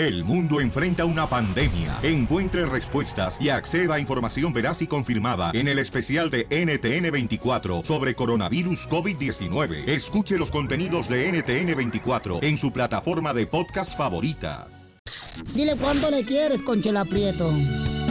El mundo enfrenta una pandemia. Encuentre respuestas y acceda a información veraz y confirmada en el especial de NTN24 sobre coronavirus COVID-19. Escuche los contenidos de NTN24 en su plataforma de podcast favorita. Dile cuánto le quieres, Conchela Prieto.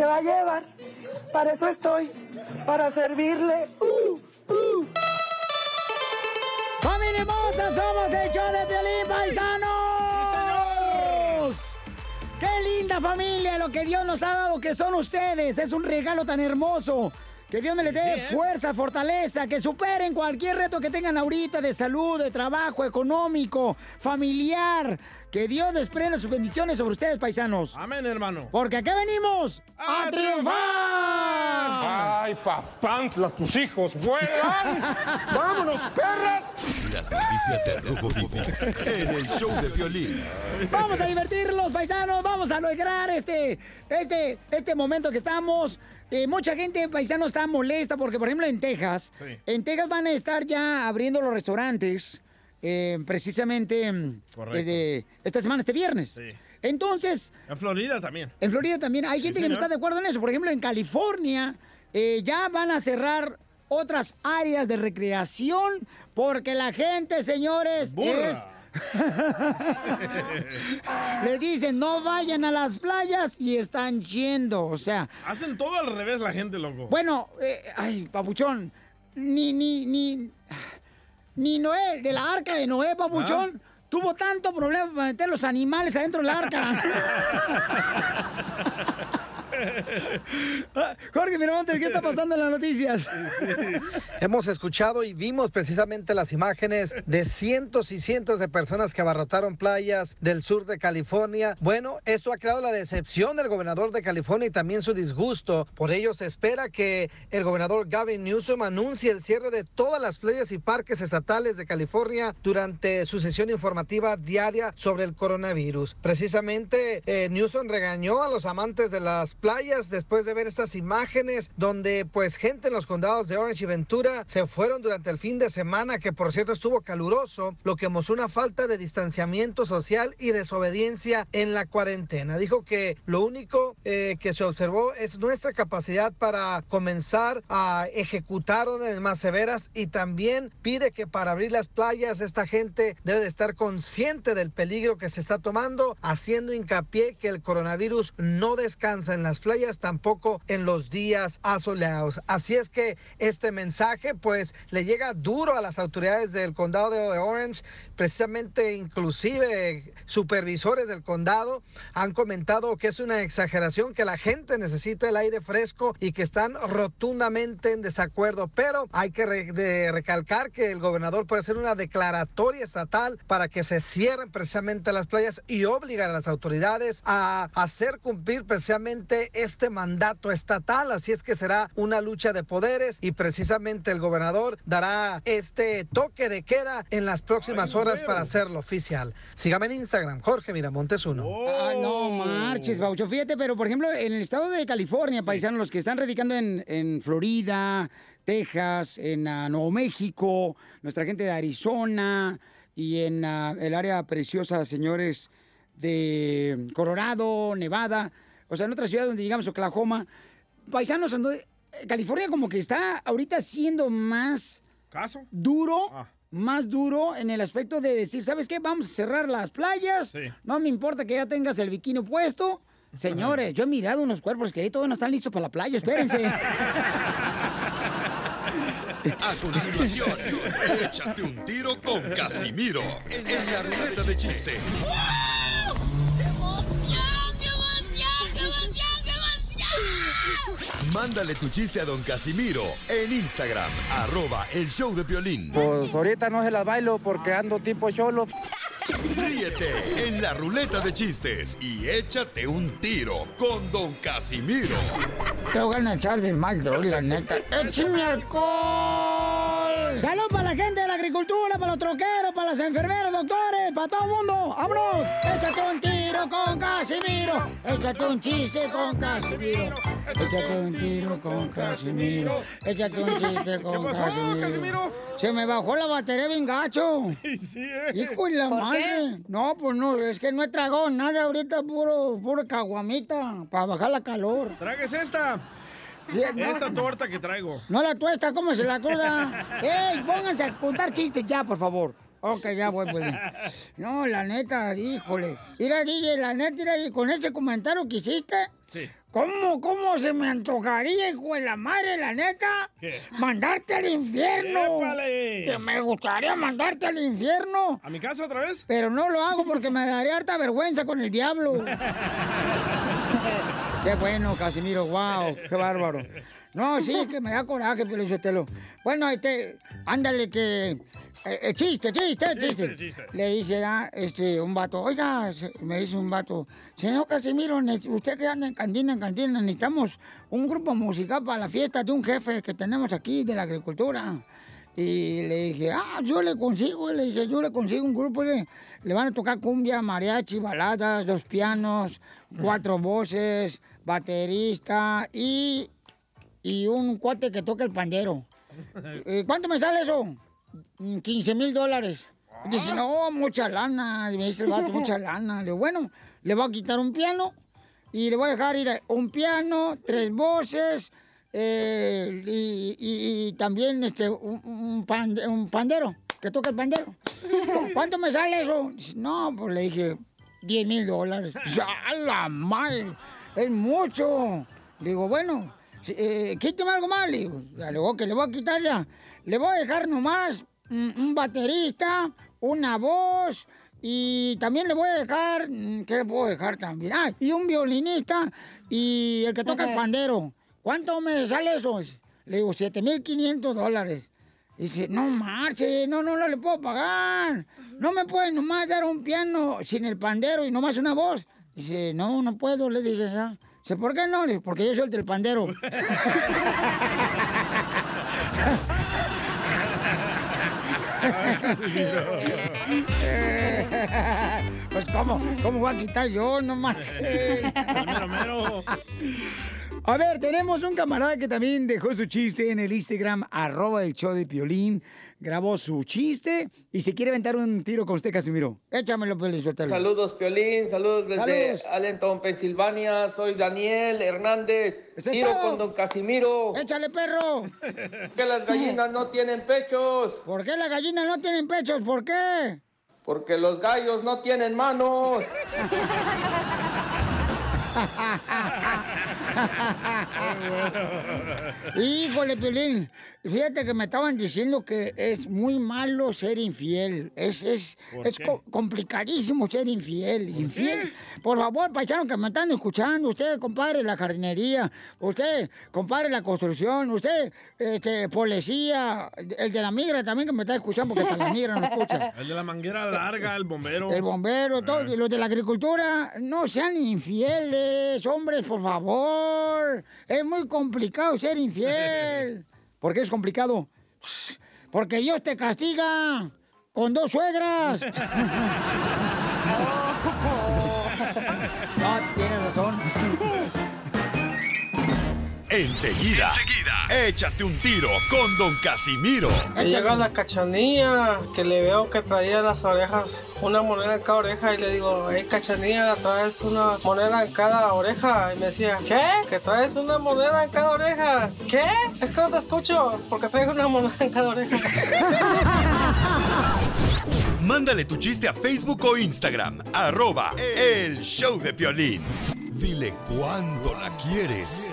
¿Qué va a llevar? Para eso estoy, para servirle. Uh, uh. ¡Familia hermosa! ¡Somos el show de Violín Paisanos! ¡Qué linda familia lo que Dios nos ha dado que son ustedes! Es un regalo tan hermoso. Que Dios me les dé fuerza, fortaleza, que superen cualquier reto que tengan ahorita de salud, de trabajo, económico, familiar. Que Dios desprenda sus bendiciones sobre ustedes, paisanos. Amén, hermano. Porque acá venimos a, triunfar. ¡Ay, papantla, tus hijos vuelan! ¡Vámonos, perras! Las noticias del Rojo Vivo en el show de Piolín. Vamos a divertirlos, paisanos. Vamos a lograr este, este, este momento que estamos. Eh, mucha gente, paisano, está molesta porque, por ejemplo, en Texas, en Texas van a estar ya abriendo los restaurantes eh, precisamente mm, Correcto. desde esta semana, este viernes. Sí. Entonces, En Florida también. en Florida también hay gente que no está de acuerdo en eso. Por ejemplo, en California eh, ya van a cerrar otras áreas de recreación porque la gente, señores, Burra. es... Le dicen, no vayan a las playas y están yendo. O sea, Hacen todo al revés la gente, loco. bueno, eh, ay, papuchón, ni, ni, ni, ni Noé, de la arca de Noé, papuchón, tuvo tanto problema para meter los animales adentro del arca. Ah, Jorge Miramontes, ¿qué está pasando en las noticias? Hemos escuchado y vimos precisamente las imágenes de cientos y cientos de personas que abarrotaron playas del sur de California. Bueno, esto ha creado la decepción del gobernador de California y también su disgusto. Por ello se espera que el gobernador Gavin Newsom anuncie el cierre de todas las playas y parques estatales de California durante su sesión informativa diaria sobre el coronavirus. Precisamente eh, Newsom regañó a los amantes de las playas después de ver estas imágenes donde pues gente en los condados de Orange y Ventura se fueron durante el fin de semana que por cierto estuvo caluroso, lo que mostró una falta de distanciamiento social y desobediencia en la cuarentena. Dijo que lo único eh, que se observó es nuestra capacidad para comenzar a ejecutar órdenes más severas y también pide que para abrir las playas esta gente debe de estar consciente del peligro que se está tomando, haciendo hincapié que el coronavirus no descansa en las playas, tampoco en los días asoleados. Así es que este mensaje pues le llega duro a las autoridades del condado de Orange, precisamente inclusive supervisores del condado han comentado que es una exageración, que la gente necesita el aire fresco y que están rotundamente en desacuerdo, pero hay que recalcar que el gobernador puede hacer una declaratoria estatal para que se cierren precisamente las playas y obligar a las autoridades a hacer cumplir precisamente este mandato estatal, así es que será una lucha de poderes y precisamente el gobernador dará este toque de queda en las próximas horas para hacerlo oficial. Sígame en Instagram, Jorge Miramontes uno. Ah, no marches, Baucho. Fíjate, pero por ejemplo, en el estado de California, paisanos, los que están radicando en, en Florida, Texas, en ah, Nuevo México, nuestra gente de Arizona y en ah, el área preciosa, señores, de Colorado, Nevada, o sea, en otras ciudades donde llegamos, Oklahoma, paisanos, eh, California como que está ahorita siendo más ¿Caso? duro, más duro en el aspecto de decir, ¿sabes qué? Vamos a cerrar las playas. No me importa que ya tengas el bikini puesto. Señores, yo he mirado unos cuerpos que ahí todavía no están listos para la playa, espérense. A continuación, échate un tiro con Casimiro en la ruleta de chiste. Mándale tu chiste a don Casimiro en Instagram, arroba el show de violín. Pues ahorita no se las bailo porque ando tipo cholo. Ríete en la ruleta de chistes y échate un tiro con Don Casimiro. Te voy a echar de mal, droga, la neta. ¡Échame alcohol! ¡Salud para la gente de la agricultura, para los troqueros, para los enfermeros, doctores, para todo el mundo! ¡Vámonos! ¡Échate un tiro con Casimiro! ¡Échate un chiste con Casimiro! ¡Échate un tiro con Casimiro! ¡Échate un chiste con pasó, Casimiro! Casimiro? Se me bajó la batería bien gacho. Sí, eh. Hijo de la ¿Por madre. qué? No, pues no, es que no he tragado nada ahorita, puro, puro caguamita, para bajar la calor. Tragues esta. Sí, no. Esta torta que traigo. No la tuesta, ¿cómo se la cruda? ¡Ey, pónganse a contar chistes ya, por favor! Ok, ya voy, pues. No, la neta, híjole. Mira, DJ, la neta, mira, y con ese comentario que hiciste, Sí. ¿cómo, cómo se me antojaría, hijo de la madre, la neta? ¿Qué? Mandarte al infierno. ¡Épale! Que me gustaría mandarte al infierno. ¿A mi casa otra vez? Pero no lo hago porque me daría harta vergüenza con el diablo. Qué bueno, Casimiro, wow, qué bárbaro. No, sí, que me da coraje, pero Sotelo. Bueno, este, ándale que. Eh, eh, chiste, chiste, chiste, Chiste, chiste. Le dice ah, este, un vato, oiga, me dice un vato, señor Casimiro, usted que anda en cantina, en cantina, necesitamos un grupo musical para la fiesta de un jefe que tenemos aquí de la agricultura. Y le dije, ah, yo le consigo, le dije, yo le consigo un grupo, le, le van a tocar cumbia, mariachi, baladas, dos pianos, cuatro voces, baterista y, y un cuate que toca el pandero. Eh, ¿Cuánto me sale eso? "Mm, 15 mil dólares. Dice, no, mucha lana. Y me dice el vato, mucha lana. Le digo, bueno, le voy a quitar un piano y le voy a dejar ir a- un piano, tres voces eh, y, y- y también este, un, un pande- un pandero, que toca el pandero. "¿Cu- ¿Cuánto me sale eso? Dice, no, pues le dije, 10 mil dólares. ¡A la madre! Es mucho. Le digo, bueno, eh, quíteme algo más. Le digo, ya, le digo, que le voy a quitar ya. Le voy a dejar nomás un baterista, una voz y también le voy a dejar, mm, ¿qué le puedo dejar también? Ah, y un violinista y el que toca el pandero. ¿Cuánto me sale eso? Le digo, 7.500 dólares. Dice, no marche, no, no, no le puedo pagar. No me pueden nomás dar un piano sin el pandero y nomás una voz. Dice, no, no puedo, le dije ya. Dice, ¿por qué no? Le dije, porque yo soy el del pandero. pues, ¿cómo? ¿Cómo voy a quitar yo? No. Mero, mero. A ver, tenemos un camarada que también dejó su chiste en el Instagram, arroba el show de Piolín. Grabó su chiste y se quiere aventar un tiro con usted, Casimiro. Échamelo, Piolín, suéltalo. Saludos, Piolín. Saludos desde Saludos. Allentown, Pensilvania. Soy Daniel Hernández. Eso es Tiro todo. con Don Casimiro. ¡Échale, perro! Que las gallinas no tienen pechos. ¿Por qué las gallinas no tienen pechos? ¿Por qué? Porque los gallos no tienen manos. Híjole, Piolín. Fíjate que me estaban diciendo que es muy malo ser infiel. Es, es, ¿Por es co- complicadísimo ser infiel. infiel. Por favor, paisanos que me están escuchando, usted, compadre, la jardinería, usted, compadre, la construcción, usted, este, policía, el de la migra también que me está escuchando porque hasta la migra no escucha. El de la manguera larga, el bombero. El bombero, todo, y los de la agricultura, no sean infieles, hombres, por favor. Es muy complicado ser infiel. ¿Por qué es complicado? Porque Dios te castiga con dos suegras. Enseguida, échate un tiro con Don Casimiro. Me llega la cachanilla, que le veo que traía las orejas, una moneda en cada oreja, y le digo, hey cachanilla, traes una moneda en cada oreja. Y me decía, ¿qué? ¿Que traes una moneda en cada oreja? ¿Qué? Es que no te escucho, porque traigo una moneda en cada oreja. Mándale tu chiste a Facebook o Instagram, arroba el show de Piolín. Dile cuándo la quieres.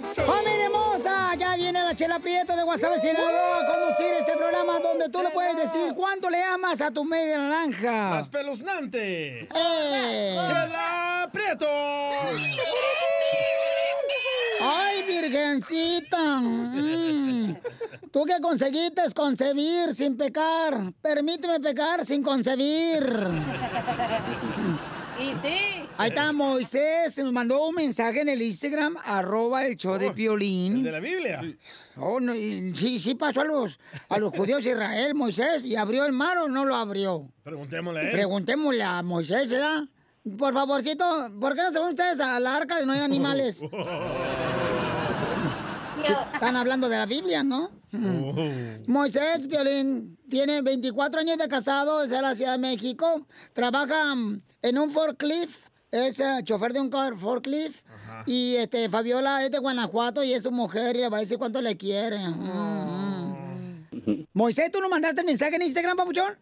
¡Familia hermosa! Ya viene la chela Prieto de Guasave, Sinaloa, a conducir este programa donde tú le puedes decir cuánto le amas a tu media naranja. ¡Más peluznante! ¡Eh! ¡Chela Prieto! ¡Ay, virgencita! Mm. ¿Tú qué conseguiste? Concebir sin pecar. Permíteme pecar sin concebir. Y sí. Ahí está Moisés, nos mandó un mensaje en el Instagram, arroba el show de Piolín. ¿El de la Biblia? Oh, no, y sí, sí pasó a los, a los judíos de Israel, Moisés, y abrió el mar o no lo abrió. Preguntémosle a él. Preguntémosle a Moisés, ¿verdad? Por favorcito, ¿por qué no se van ustedes a la arca de no hay animales? Están hablando de la Biblia, ¿no? Moisés Violín tiene 24 años de casado, es de la Ciudad de México. Trabaja mm, en un forklift, es eh, chofer de un car forklift. Y este Fabiola es de Guanajuato y es su mujer y le va a decir cuánto le quiere. Mm, mm. Moisés, ¿tú nos mandaste el mensaje en Instagram, papuchón?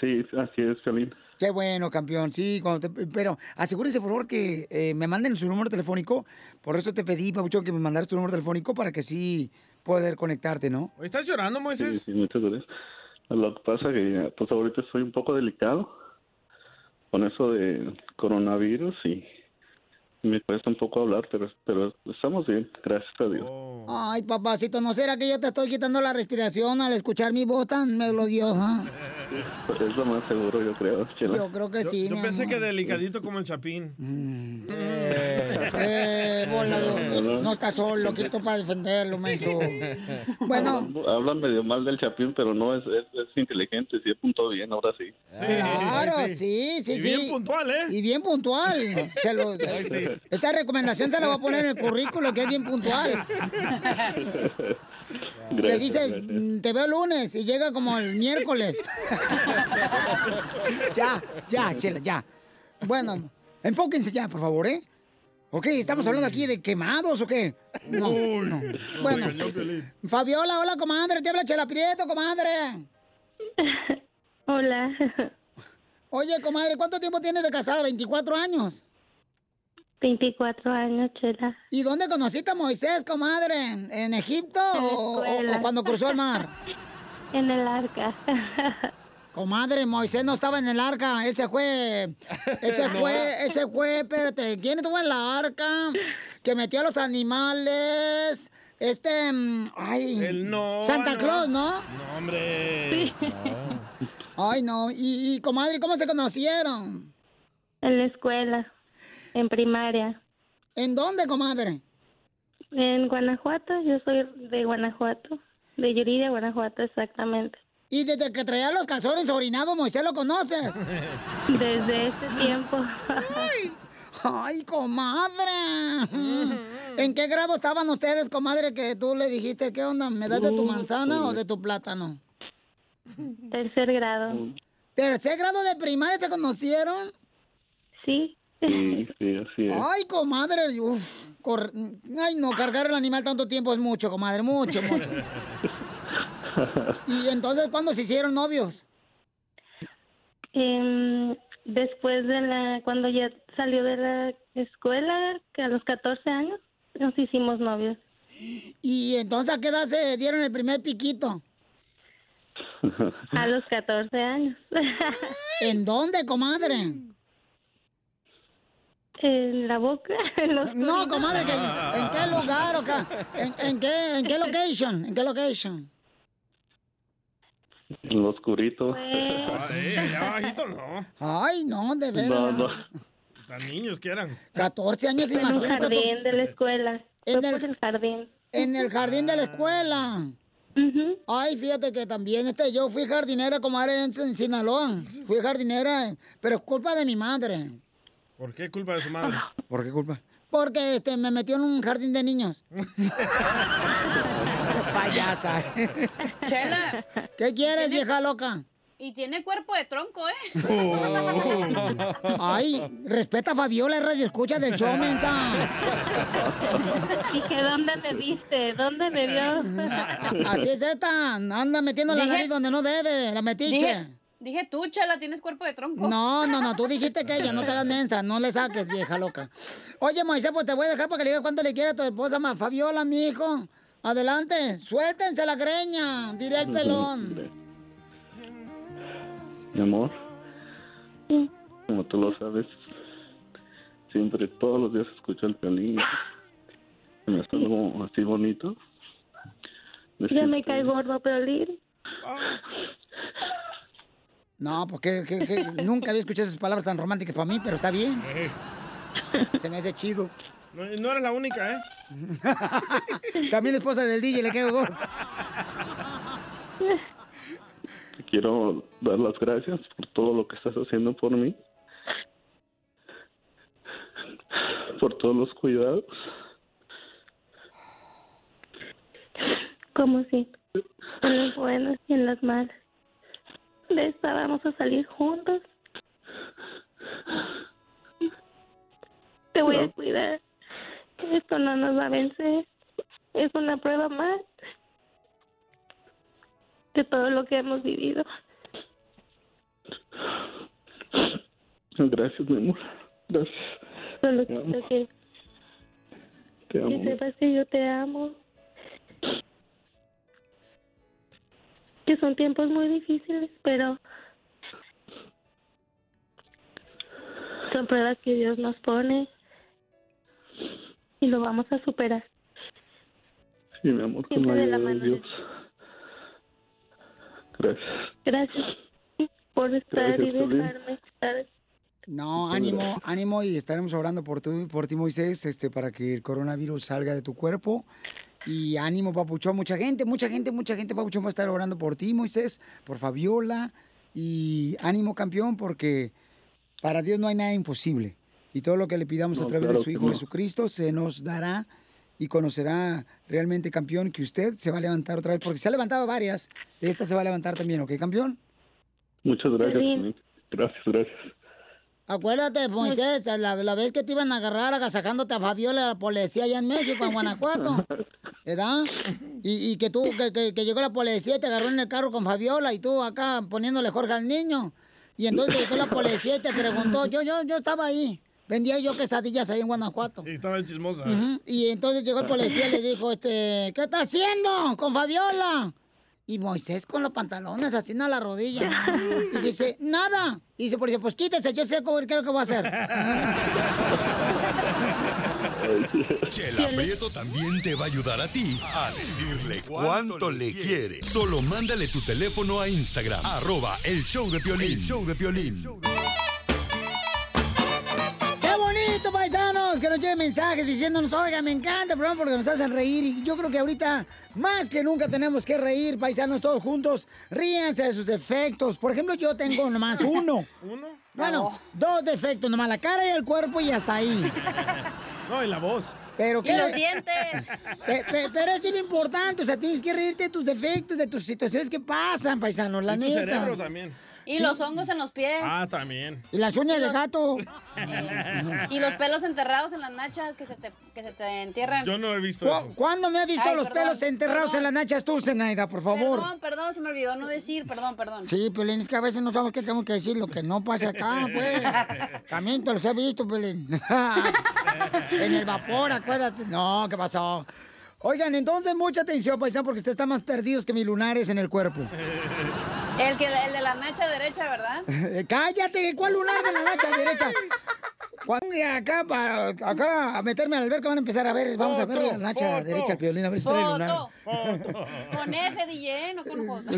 Sí, así es, Piolín. Qué bueno, campeón, sí, cuando te- pero asegúrense por favor que eh, me manden su número telefónico. Por eso te pedí, Papuchón, que me mandaras tu número telefónico para que sí poder conectarte, ¿no? ¿Estás llorando, Sí, Moisés? sí, muchas gracias. Lo que pasa que, pues ahorita estoy un poco delicado con eso de coronavirus y me cuesta un poco hablar, pero, pero estamos bien, gracias a Dios. Ay, papacito, ¿no será que yo te estoy quitando la respiración al escuchar mi voz tan melodiosa? Es lo más seguro, yo creo, Chela. Yo creo que sí, Yo mi pensé amor. que delicadito como el chapín. Eh, bola de- No estás solo, quito para defenderlo, menso. Bueno, Hablan, medio mal del Chapín, pero no, es, es, es inteligente, sí apuntó bien, ahora sí. claro, sí, sí, sí. Y bien puntual, ¿eh? Y bien puntual. Se lo- Ay, sí. Esa recomendación se la va a poner en el currículo, que es bien puntual. Le dices, gracias. "Mm, te veo el lunes y llega como el miércoles. ya, ya, chela, ya. Bueno, enfóquense ya, por favor, ¿eh? Ok, ¿estamos hablando aquí de quemados o qué? No, Uy, no. Bueno. Fabiola, hola, comadre, te habla Chela Prieto, comadre. Hola. Oye, comadre, ¿cuánto tiempo tienes de casada? ¿24 años? 24 años, Chela. ¿Y dónde conociste a Moisés, comadre? ¿En Egipto En o, o- escuela. o cuando cruzó el mar? En el arca. Comadre, Moisés no estaba en el arca, ese fue, ese No. fue, ese fue, espérate, ¿quién estuvo en la arca? Que metió a los animales, este, mm, ay, El no, Santa no. Claus, ¿no? No, hombre. Ay, no, y, y comadre, ¿cómo se conocieron? En la escuela. En primaria. ¿En dónde, comadre? En Guanajuato. Yo soy de Guanajuato. De Yuriria, Guanajuato, exactamente. Y desde que traía los calzones orinados, Moisés, ¿lo conoces? Desde ese tiempo. Ay, comadre. ¿En qué grado estaban ustedes, comadre, que tú le dijiste, qué onda, me das de tu manzana o de tu plátano? Tercer grado. ¿Tercer grado de primaria te conocieron? Sí. Sí, sí, así es. Ay, comadre, uf, cor- ay, no, cargar el animal tanto tiempo es mucho, comadre, mucho, mucho. ¿Y entonces cuándo se hicieron novios? Em, después de la, cuando ya salió de la escuela, que a los 14 años, nos hicimos novios. ¿Y entonces a qué edad se dieron el primer piquito? A los 14 años. ¿En dónde, comadre? En la boca. en los No, comadre, ¿que- ¿en qué lugar o qué? ¿En, en qué, ¿En qué location? ¿En qué location? En lo oscurito. Ay, allá abajito no. Ay, no, de veras. No, no. Tan niños que eran. 14 años, En un imagínate. tú. jardín de la escuela. En el- el jardín. En el jardín de la escuela. Ay, fíjate que también este, yo fui jardinera, comadre, en, en Sinaloa. Fui jardinera, pero es culpa de mi madre. ¿Por qué culpa de su madre? ¿Por qué culpa? Porque este, me metió en un jardín de niños. Esa payasa. Chela. ¿Qué quieres, vieja loca? Y tiene cuerpo de tronco, ¿eh? Ay, respeta a Fabiola, es radio escucha del show, mensa. Dije, ¿dónde me viste? ¿Dónde me vio? Así es esta, anda metiendo la nariz donde no debe, la metiche. Dije, dije tú, Chela, tienes cuerpo de tronco. No, no, no, tú dijiste que ella, no te hagas mensa, no le saques, vieja loca. Oye, Moisés, pues te voy a dejar para que le digas cuánto le quiere a tu esposa, ma Fabiola, mi hijo. Adelante, suéltense la greña, diré el pelón. Mi amor, como tú lo sabes, siempre, todos los días escucho el. Se me hace algo así bonito. Ya me cae gordo, Piolín. No, porque que, que- nunca había escuchado esas palabras tan románticas para mí, pero está bien. Se me hace chido. No, no eres la única, ¿eh? También la esposa del DJ le quedó gordo. Te quiero dar las gracias por todo lo que estás haciendo por mí. Por todos los cuidados. Como si en las buenas y en las malas. De esta vamos a salir juntos. Te voy a cuidar. Esto no nos va a vencer. Es una prueba más de todo lo que hemos vivido. Gracias, mi amor. Gracias. Solo Te amo. que, Te amo. que sepas que yo te amo. Que son tiempos muy difíciles, pero son pruebas que Dios nos pone y lo vamos a superar. Sí, mi amor, con la de la ayuda de mano de Dios. Gracias. Gracias por estar y Gracias, dejarme estar. No, ánimo, ánimo y estaremos orando por, tu, por ti, Moisés, este, para que el coronavirus salga de tu cuerpo. Y ánimo, Papuchón, mucha gente, mucha gente, mucha gente, Papuchón, va a estar orando por ti, Moisés, por Fabiola. Y ánimo, campeón, porque para Dios no hay nada imposible. Y todo lo que le pidamos a través de su Hijo no. Jesucristo se nos dará y conocerá realmente, campeón, que usted se va a levantar otra vez, porque se ha levantado varias. Esta se va a levantar también, ¿ok, campeón? Muchas gracias. Piolín. Gracias, gracias. Acuérdate, Moisés, la, la vez que te iban a agarrar agasajándote a Fabiola la policía allá en México, en Guanajuato, ¿verdad? Y, y que tú, que, que- que llegó la policía y te agarró en el carro con Fabiola y tú acá poniéndole Jorge al niño. Y entonces llegó la policía y te preguntó, yo, yo, yo estaba ahí. Vendía yo quesadillas ahí en Guanajuato. Sí, estaba chismosa. Y entonces llegó el policía y le dijo, este, ¿qué está haciendo con Fabiola? Y Moisés con los pantalones así a la rodilla. Y dice, nada. Y dice, pues quítese, yo sé cómo, qué es lo que voy a hacer. Chela Prieto también te va a ayudar a ti a decirle cuánto le quiere. Solo mándale tu teléfono a Instagram, arroba el show de Piolín. show de Piolín. ¡Qué bonito, paisanos! Que nos lleven mensajes diciéndonos, oiga, me encanta el programa porque nos hacen reír. Y yo creo que ahorita, más que nunca, tenemos que reír, paisanos, todos juntos. Ríanse de sus defectos. Por ejemplo, yo tengo nomás uno. ¿Uno? Bueno, dos defectos, nomás la cara y el cuerpo y hasta ahí. No, y la voz. Pero Y los dientes. Pe- pe- pero es lo importante, o sea, tienes que reírte de tus defectos, de tus situaciones que pasan, paisanos, la y tu neta. cerebro también. Y los hongos en los pies. Ah, también. Y las uñas de gato. Y los pelos enterrados en las nachas que se te, que se te entierran. Yo no he visto ¿Cu- eso. ¿Cuándo me has visto Ay, los perdón, pelos enterrados perdón. en las nachas tú, Zenaida, por favor? Perdón, perdón, se me olvidó no decir, perdón, perdón. Sí, Pelín, es que a veces no sabemos qué tenemos que decir, lo que no pasa acá, pues. También te los he visto, Pelín. en el vapor, acuérdate. No, ¿qué pasó? Oigan, entonces mucha atención, paisano, porque ustedes están más perdidos que mis lunares en el cuerpo. El, que, el de la nacha derecha, ¿verdad? Eh, Cállate, ¿cuál lunar de la nacha derecha? Cuando acá para acá a meterme al alberca van a empezar a ver, vamos a ver la nacha foto, derecha al piolín, a ver si trae lunar. Foto. Con F, DJ, no con J.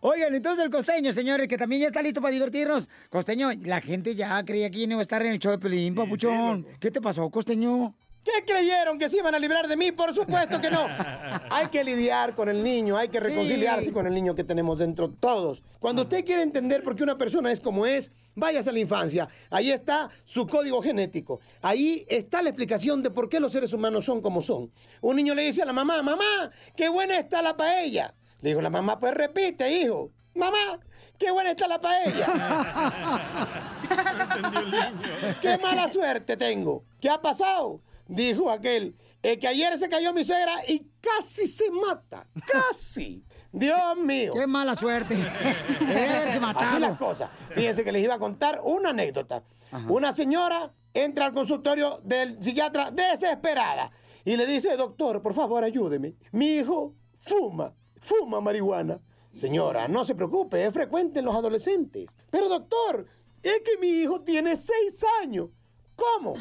Oigan, entonces el costeño, señores, que también ya está listo para divertirnos. Costeño, la gente ya creía que iba a estar en el show de Pelín, papuchón. ¿Qué te pasó, costeño? ¿Qué creyeron? ¿Que se iban a librar de mí? Por supuesto que no. Hay que lidiar con el niño, hay que reconciliarse Sí. con el niño que tenemos dentro todos. Cuando usted quiere entender por qué una persona es como es, váyase a la infancia. Ahí está su código genético. Ahí está la explicación de por qué los seres humanos son como son. Un niño le dice a la mamá, mamá, qué buena está la paella. Le dijo la mamá, pues repite, hijo. Mamá, qué buena está la paella. ¡Qué mala suerte tengo! ¿Qué ha pasado? Dijo aquel. "Es que ayer se cayó mi suegra y casi se mata. ¡Casi! Dios mío. ¡Qué mala suerte! Debe haberse matado. Así las cosas. Fíjense que les iba a contar una anécdota. Una señora entra al consultorio del psiquiatra desesperada y le dice, doctor, por favor, ayúdeme. Mi hijo fuma, fuma marihuana. Señora, no se preocupe, es frecuente en los adolescentes. Pero doctor, es que mi hijo tiene seis años. ¿Cómo?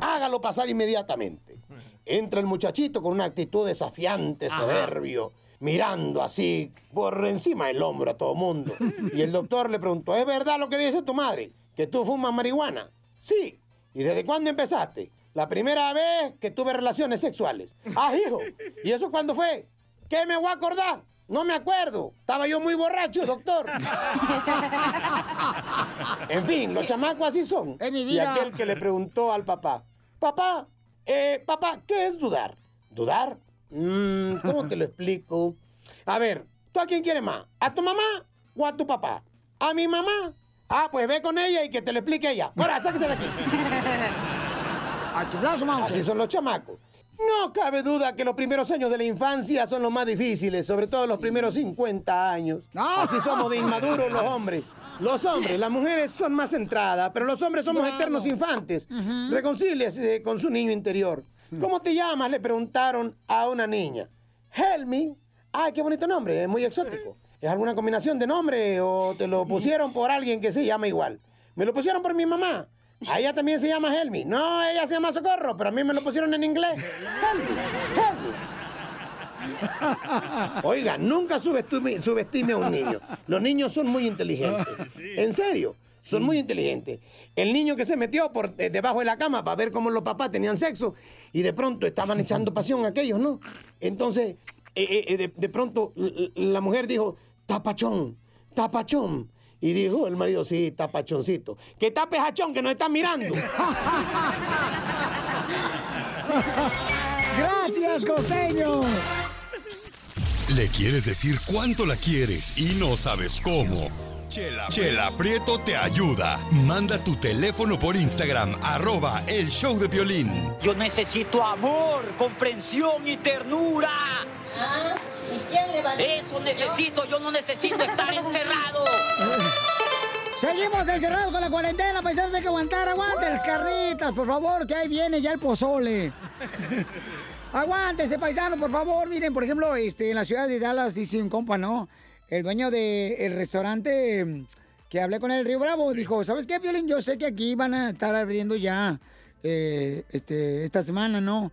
Hágalo pasar inmediatamente. Entra el muchachito con una actitud desafiante, soberbio, mirando así por encima del hombro a todo mundo. Y el doctor le preguntó, ¿es verdad lo que dice tu madre? ¿Que tú fumas marihuana? Sí. ¿Y desde cuándo empezaste? La primera vez que tuve relaciones sexuales. Ah, hijo. ¿Y eso cuándo fue? ¿Qué me voy a acordar? No me acuerdo. Estaba yo muy borracho, doctor. En fin, los chamacos así son. mi Y vida. aquel que le preguntó al papá, papá, eh, papá, ¿qué es dudar? ¿Dudar? Mm, ¿Cómo te lo explico? A ver, ¿tú a quién quieres más? ¿A tu mamá o a tu papá? ¿A mi mamá? Ah, pues ve con ella y que te lo explique ella. Ahora, sáquese de aquí. Así son los chamacos. No cabe duda que los primeros años de la infancia son los más difíciles, sobre todo los primeros 50 años. Así somos de inmaduros los hombres. Los hombres, las mujeres son más centradas, pero los hombres somos eternos infantes. Reconcíliese con su niño interior. ¿Cómo te llamas? Le preguntaron a una niña. Helmi. Ay, qué bonito nombre, es muy exótico. ¿Es alguna combinación de nombre o te lo pusieron por alguien que se llama igual? Me lo pusieron por mi mamá. A ella también se llama Helmi. No, ella se llama Socorro, pero a mí me lo pusieron en inglés. Helmi, Helmi. Oiga, nunca subestime, subestime a un niño. Los niños son muy inteligentes. En serio, son muy inteligentes. El niño que se metió por eh, debajo de la cama para ver cómo los papás tenían sexo y de pronto estaban echando pasión aquellos, ¿no? Entonces, eh, eh, de, de pronto la mujer dijo, tapachón, tapachón. Y dijo el marido, sí, tapachoncito. Que tape jachón, que nos están mirando. Gracias, costeño. Le quieres decir cuánto la quieres y no sabes cómo. Chela, Chela Prieto te ayuda. Manda tu teléfono por Instagram, arroba el show de violín. Yo necesito amor, comprensión y ternura. ¿Y quién le va Eso necesito, yo no necesito estar encerrado. Seguimos encerrados con la cuarentena, paisanos, hay que aguantar, aguanten las carnitas, por favor, que ahí viene ya el pozole. Aguántese, paisano, por favor. Miren, por ejemplo, este, en la ciudad de Dallas, dice un compa, ¿no? El dueño del restaurante mm, que hablé con él, Río Bravo, dijo, ¿sabes qué, Violín? Yo sé que aquí van a estar abriendo ya eh, este, esta semana, ¿no?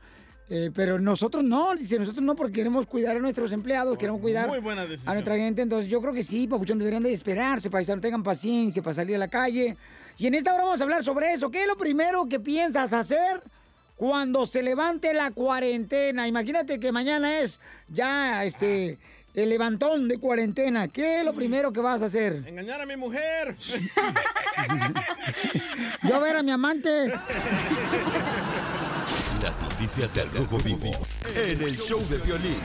Eh, pero nosotros no, dice, nosotros no, porque queremos cuidar a nuestros empleados, queremos cuidar Muy buena a nuestra gente. Entonces, yo creo que sí, Papuchón, deberían de esperarse, paisano, tengan paciencia para salir a la calle. Y en esta hora vamos a hablar sobre eso. ¿Qué es lo primero que piensas hacer cuando se levante la cuarentena? Imagínate que mañana es ya este el levantón de cuarentena. ¿Qué es lo primero que vas a hacer? Engañar a mi mujer. Yo ver a mi amante. Las noticias del Rojo Vivo en el show de violín.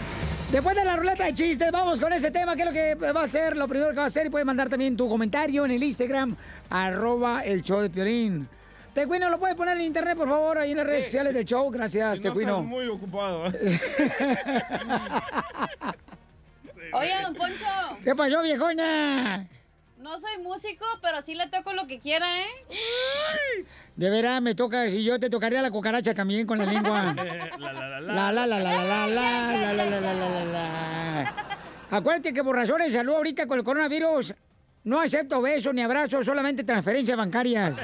Después de la ruleta de chistes, vamos con ese tema. ¿Qué es lo que va a ser? Lo primero que va a hacer y puedes mandar también tu comentario en el Instagram, arroba el show de Piolín. Tecuino, ¿lo puedes poner en internet, por favor, ahí en las redes sociales del show? Gracias, No Tecuino. estás muy ocupado. Oye, don Poncho, ¿Qué pasó, viejona? No soy músico, pero sí le toco lo que quiera, ¿eh? De veras, me toca, si yo te tocaría la cucaracha también con la lengua. La, la, la, la, la, la, la, la, la, la, la, la, la, la. Acuérdate que por razones de salud ahorita con el coronavirus no acepto besos ni abrazos, solamente transferencias bancarias.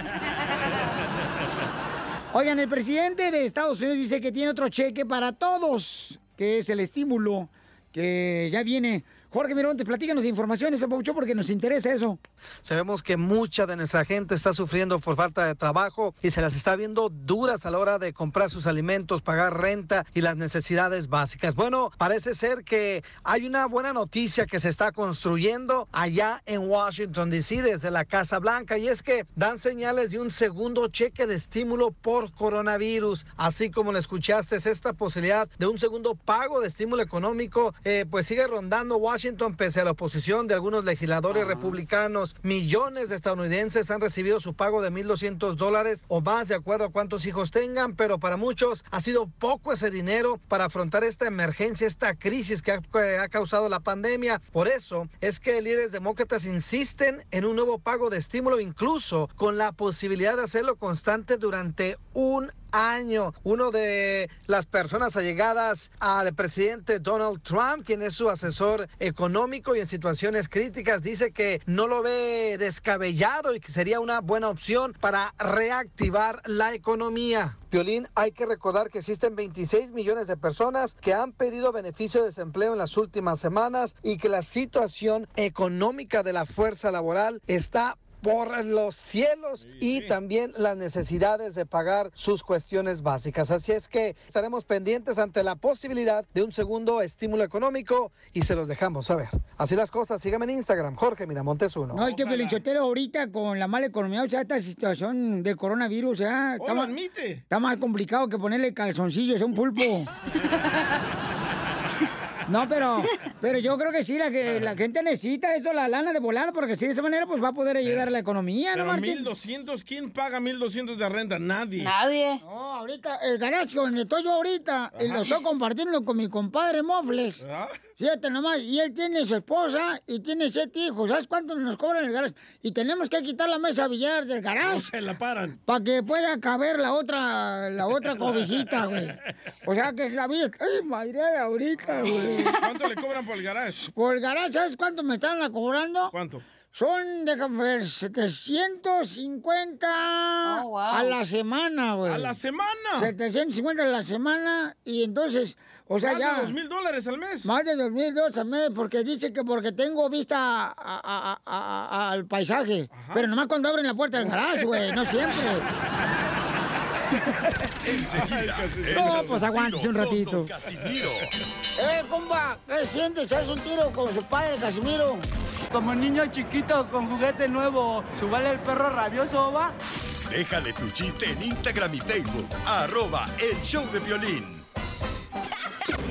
Oigan, el presidente de Estados Unidos dice que tiene otro cheque para todos, que es el estímulo que ya viene. Jorge Miramontes, platícanos informaciones, Paucho, porque nos interesa eso. Sabemos que mucha de nuestra gente está sufriendo por falta de trabajo y se las está viendo duras a la hora de comprar sus alimentos, pagar renta y las necesidades básicas. Bueno, parece ser que hay una buena noticia que se está construyendo allá en Washington, D.C., desde la Casa Blanca, y es que dan señales de un segundo cheque de estímulo por coronavirus. Así como le escuchaste, esta posibilidad de un segundo pago de estímulo económico, eh, pues sigue rondando Washington pese a la oposición de algunos legisladores republicanos. Millones de estadounidenses han recibido su pago de 1.200 dólares o más de acuerdo a cuántos hijos tengan, pero para muchos ha sido poco ese dinero para afrontar esta emergencia, esta crisis que ha, que ha causado la pandemia. Por eso es que líderes demócratas insisten en un nuevo pago de estímulo, incluso con la posibilidad de hacerlo constante durante un año. Uno de las personas allegadas al presidente Donald Trump, quien es su asesor económico y en situaciones críticas, dice que no lo ve descabellado y que sería una buena opción para reactivar la economía. Violín, hay que recordar que existen 26 millones de personas que han pedido beneficio de desempleo en las últimas semanas y que la situación económica de la fuerza laboral está por los cielos y también las necesidades de pagar sus cuestiones básicas. Así es que estaremos pendientes ante la posibilidad de un segundo estímulo económico y se los dejamos saber. Así las cosas, síganme en Instagram, Jorge Miramontes uno. No, es que Pelinchotero ahorita con la mala economía, o sea, esta situación del coronavirus, ya Oh, está, lo más, admite. está más complicado que ponerle calzoncillos a un pulpo. No, pero, pero yo creo que sí, la, que, la gente necesita eso, la lana de volada, porque sí, de esa manera pues va a poder ayudar a la economía, ¿no, Pero Martín? 1200, ¿quién paga 1200 de renta? Nadie. No, ahorita, el garage donde estoy yo ahorita, eh, lo estoy compartiendo con mi compadre Mofles. ¿Ah? Fíjate nomás, y él tiene su esposa y tiene siete hijos. ¿Sabes cuánto nos cobran el garage? Y tenemos que quitar la mesa billar del No garage se la paran. para que pueda caber la otra, la otra cobijita, güey. O sea que es la vida. Ay, madre de ahorita, güey. ¿Cuánto le cobran por el garage? Por el garage, ¿sabes cuánto me están cobrando? ¿Cuánto? Son, déjame ver, 750 a la semana, güey. ¿A la semana? 750 a la semana y entonces, o sea, Más ya... de dos mil dólares al mes. Más de dos mil dólares al mes, porque dice que porque tengo vista a- a- a- a- al paisaje. Pero nomás cuando abren la puerta del garage, güey, no siempre. Enseguida, No, pues aguántese un ratito. Don Casimiro. Eh, compa, ¿qué sientes? ¿Haz un tiro con su padre, Casimiro? Como niño chiquito con juguete nuevo, ¿subale el perro rabioso, va? Déjale tu chiste en Instagram y Facebook, arroba el show de violín.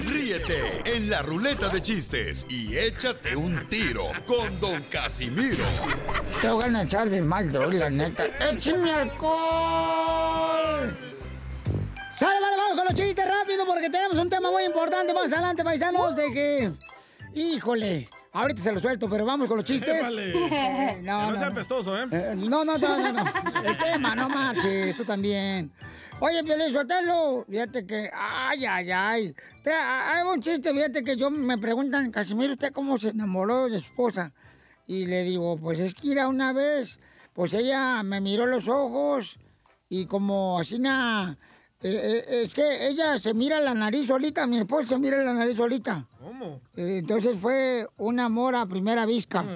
Ríete en la ruleta de chistes y échate un tiro con Don Casimiro. Te voy a echar de mal, droga, la neta. ¡Échame alcohol! ¡Sale, vale, vamos con los chistes rápido! Porque tenemos un tema muy importante más adelante, paisanos, de que... ¡Híjole! Ahorita se lo suelto, pero vamos con los chistes. Eh, Que no, no no, sea no. pestoso, ¿eh? Eh, no, no, no, no, no. El tema, no marches, tú también. Oye, Piolín, suéltalo. Fíjate que, ay, ay, ay. Hay un chiste, fíjate que yo me preguntan, Casimiro, ¿usted cómo se enamoró de su esposa? Y le digo, pues es que era una vez, pues ella me miró los ojos y como así na, eh, eh, es que ella se mira la nariz solita, mi esposa se mira la nariz solita. ¿Cómo? Eh, Entonces fue un amor a primera vista.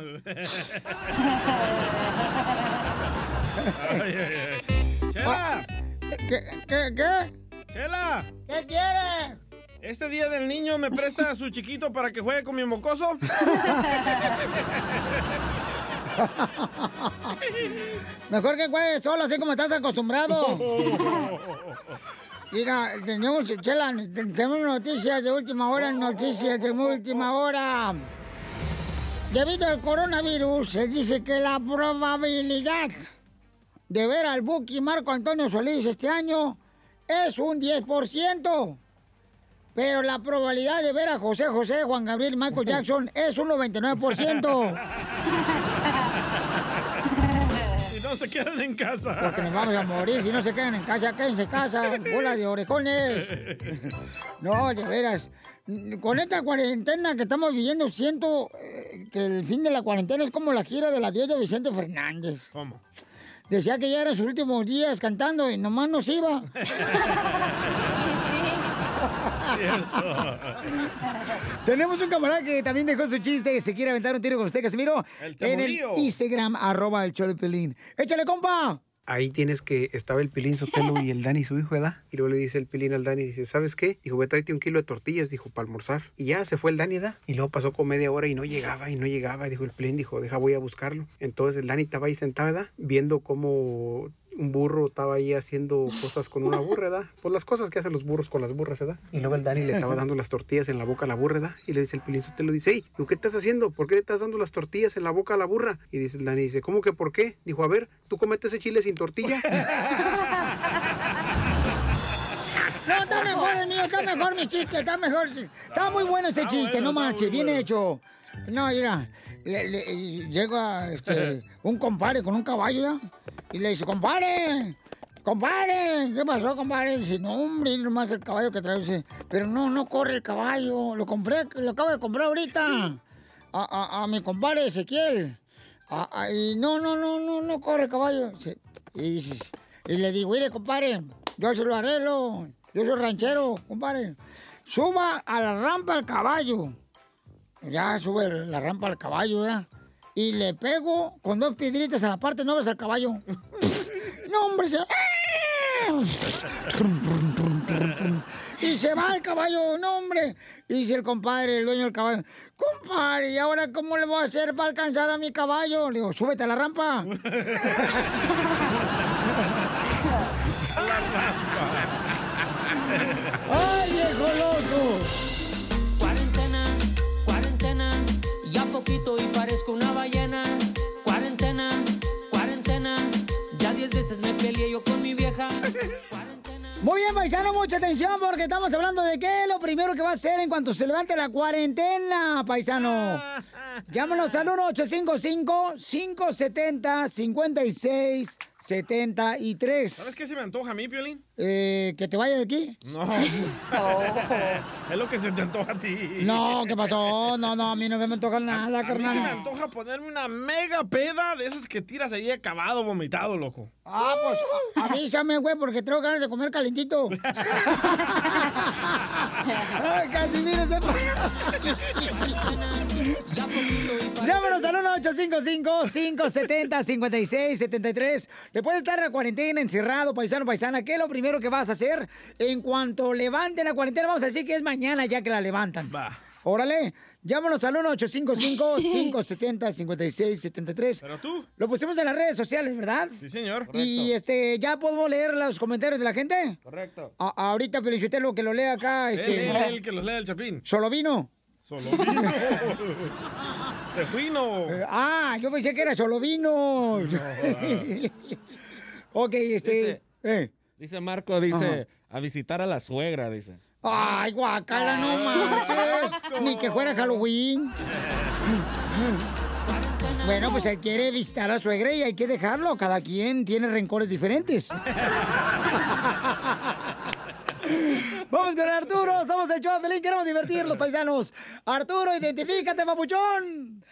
¡Chela! ¿Qué? ¿Qué? ¿Qué? ¡Chela! ¿Qué quiere? ¿Este día del niño me presta a su chiquito para que juegue con mi mocoso? Mejor que juegues solo, así como estás acostumbrado. Mira, tenemos, Chela, tenemos noticias de última hora, noticias de última hora. Debido al coronavirus, se dice que la probabilidad de ver al Buki Marco Antonio Solís este año es un 10%. Pero la probabilidad de ver a José José, Juan Gabriel Michael Jackson es un 99%. Se quedan en casa. Porque nos vamos a morir. Si no se quedan en casa, quédense en casa. Bola de orejones. No, de veras. Con esta cuarentena que estamos viviendo, siento eh, que el fin de la cuarentena es como la gira de la diosa Vicente Fernández. ¿Cómo? Decía que ya eran sus últimos días cantando y nomás nos iba. Tenemos un camarada que también dejó su chiste que se quiere aventar un tiro con usted, Casimiro. El en el. Instagram, arroba el show de Pelín. ¡Échale, compa! Ahí tienes que estaba el Pilín Sotelo y el Dani, su hijo, ¿verdad? Y luego le dice el Pilín al Dani, dice, ¿sabes qué? Dijo, ve, tráete un kilo de tortillas, dijo, para almorzar. Y ya se fue el Dani, ¿verdad? Y luego pasó como media hora y no llegaba y no llegaba. Y dijo el Pilín, dijo, deja, voy a buscarlo. Entonces el Dani estaba ahí sentado, ¿verdad? Viendo cómo un burro estaba ahí haciendo cosas con una burra, ¿verdad? Pues las cosas que hacen los burros con las burras, ¿verdad? Y luego el Dani le estaba dando las tortillas en la boca a la burra, ¿verdad? Y le dice el Pilín Sotelo, dice, hey, ¿qué estás haciendo? ¿Por qué le estás dando las tortillas en la boca a la burra? Y dice el Dani, dice, ¿cómo que por qué? Dijo, a ver, ¿tú cometes ese chile sin tortilla? No, está mejor el mío, está mejor mi chiste, está mejor. Está muy bueno ese chiste, no marches, bien hecho. No, mira, le- le- llega este, un compadre con un caballo ya y le dice, compadre, Compadre, ¿qué pasó, compadre? Dice, no, hombre, nomás el caballo que trae. Dice, pero no, no corre el caballo. Lo compré, lo acabo de comprar ahorita. A, a- a mi compadre Ezequiel. A- a- y no, no, no, no, no corre el caballo. Y, y le digo, mire, compadre, yo se lo arreglo. Yo soy ranchero, compadre. Suba a la rampa al caballo. Ya sube la rampa al caballo, ¿ya? Y le pego con dos piedritas en la parte nobles al caballo. no, hombre, se... Y se va el caballo, no, hombre. Y dice el compadre, el dueño del caballo, compadre, ¿y ahora cómo le voy a hacer para alcanzar a mi caballo? Le digo, súbete a la rampa. ¡Ay, viejo loco! Poquito y parezco una ballena. Cuarentena, cuarentena, ya diez veces me peleé yo con mi vieja. Muy bien, paisano, mucha atención porque estamos hablando de qué es lo primero que va a hacer en cuanto se levante la cuarentena, paisano. Llámanos al 1-855-570-5673. ¿Sabes qué se me antoja a mí, Piolín? Eh, ¿Que te vaya de aquí? No. es lo que se te antoja a ti. No, ¿qué pasó? No, no, a mí no me antoja nada, A mí se me carnal. antoja ponerme una mega peda de esas que tiras ahí acabado, vomitado, loco. Ah, pues a- avísame, güey, porque tengo ganas de comer calentito. Ay, Casimiro, sepa. Llámanos al 1-855-570-5673. Después de estar en la cuarentena, encerrado, paisano, paisana, ¿qué es lo primero que vas a hacer? En cuanto levanten la cuarentena, vamos a decir que es mañana ya que la levantan. Va. Órale, llámanos al 1-855-570-5673. Pero tú. Lo pusimos en las redes sociales, ¿verdad? Sí, señor. Y este, ¿ya podemos leer los comentarios de la gente? Correcto. A- ahorita, lo que lo lea acá, este... él, él, que los lea el chapín. ¿Solo vino? Solo vino. Tejuino. Ah, yo pensé que era solo vino. ok, este... Dice- eh. Dice Marco, dice, Ajá. a visitar a la suegra, dice. Ay, guacala, no marches. Ni que fuera Halloween. Bueno, pues él quiere visitar a su suegra y hay que dejarlo. Cada quien tiene rencores diferentes. Vamos con Arturo, somos el show Pelín, queremos divertirlos, paisanos. Arturo, identifícate, papuchón.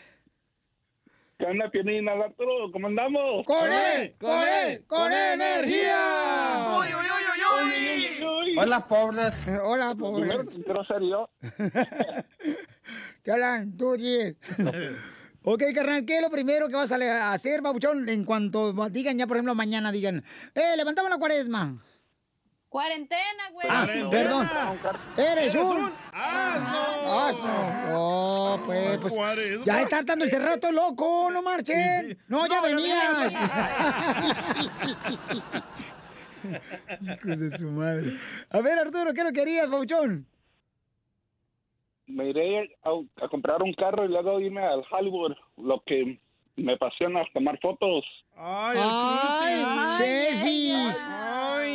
¿Qué onda, Piolín? Arturo, ¿cómo andamos? ¡Con él! ¡Con él! ¡Con energía! ¡Uy, uy, uy, uy, uy! Hola, pobres. Hola, Primero pobres. quiero ser yo. ¿Qué hablan? Tú. Ok, carnal, ¿qué es lo primero que vas a hacer, babuchón? En cuanto digan ya, por ejemplo, mañana digan, eh, levantamos la cuaresma. Cuarentena, güey. Ah, perdón. Eres Eres un un asno. Asno. Oh, pues, pues. Ya está dando el cerrato loco, no marchen. No, ya No, venías. venía. Hijos de su madre. A ver, Arturo, ¿qué lo querías, babuchón? Me iré a, a comprar un carro y luego irme al Hollywood. Lo que me apasiona es tomar fotos. Ay, ¡Ay, selfies!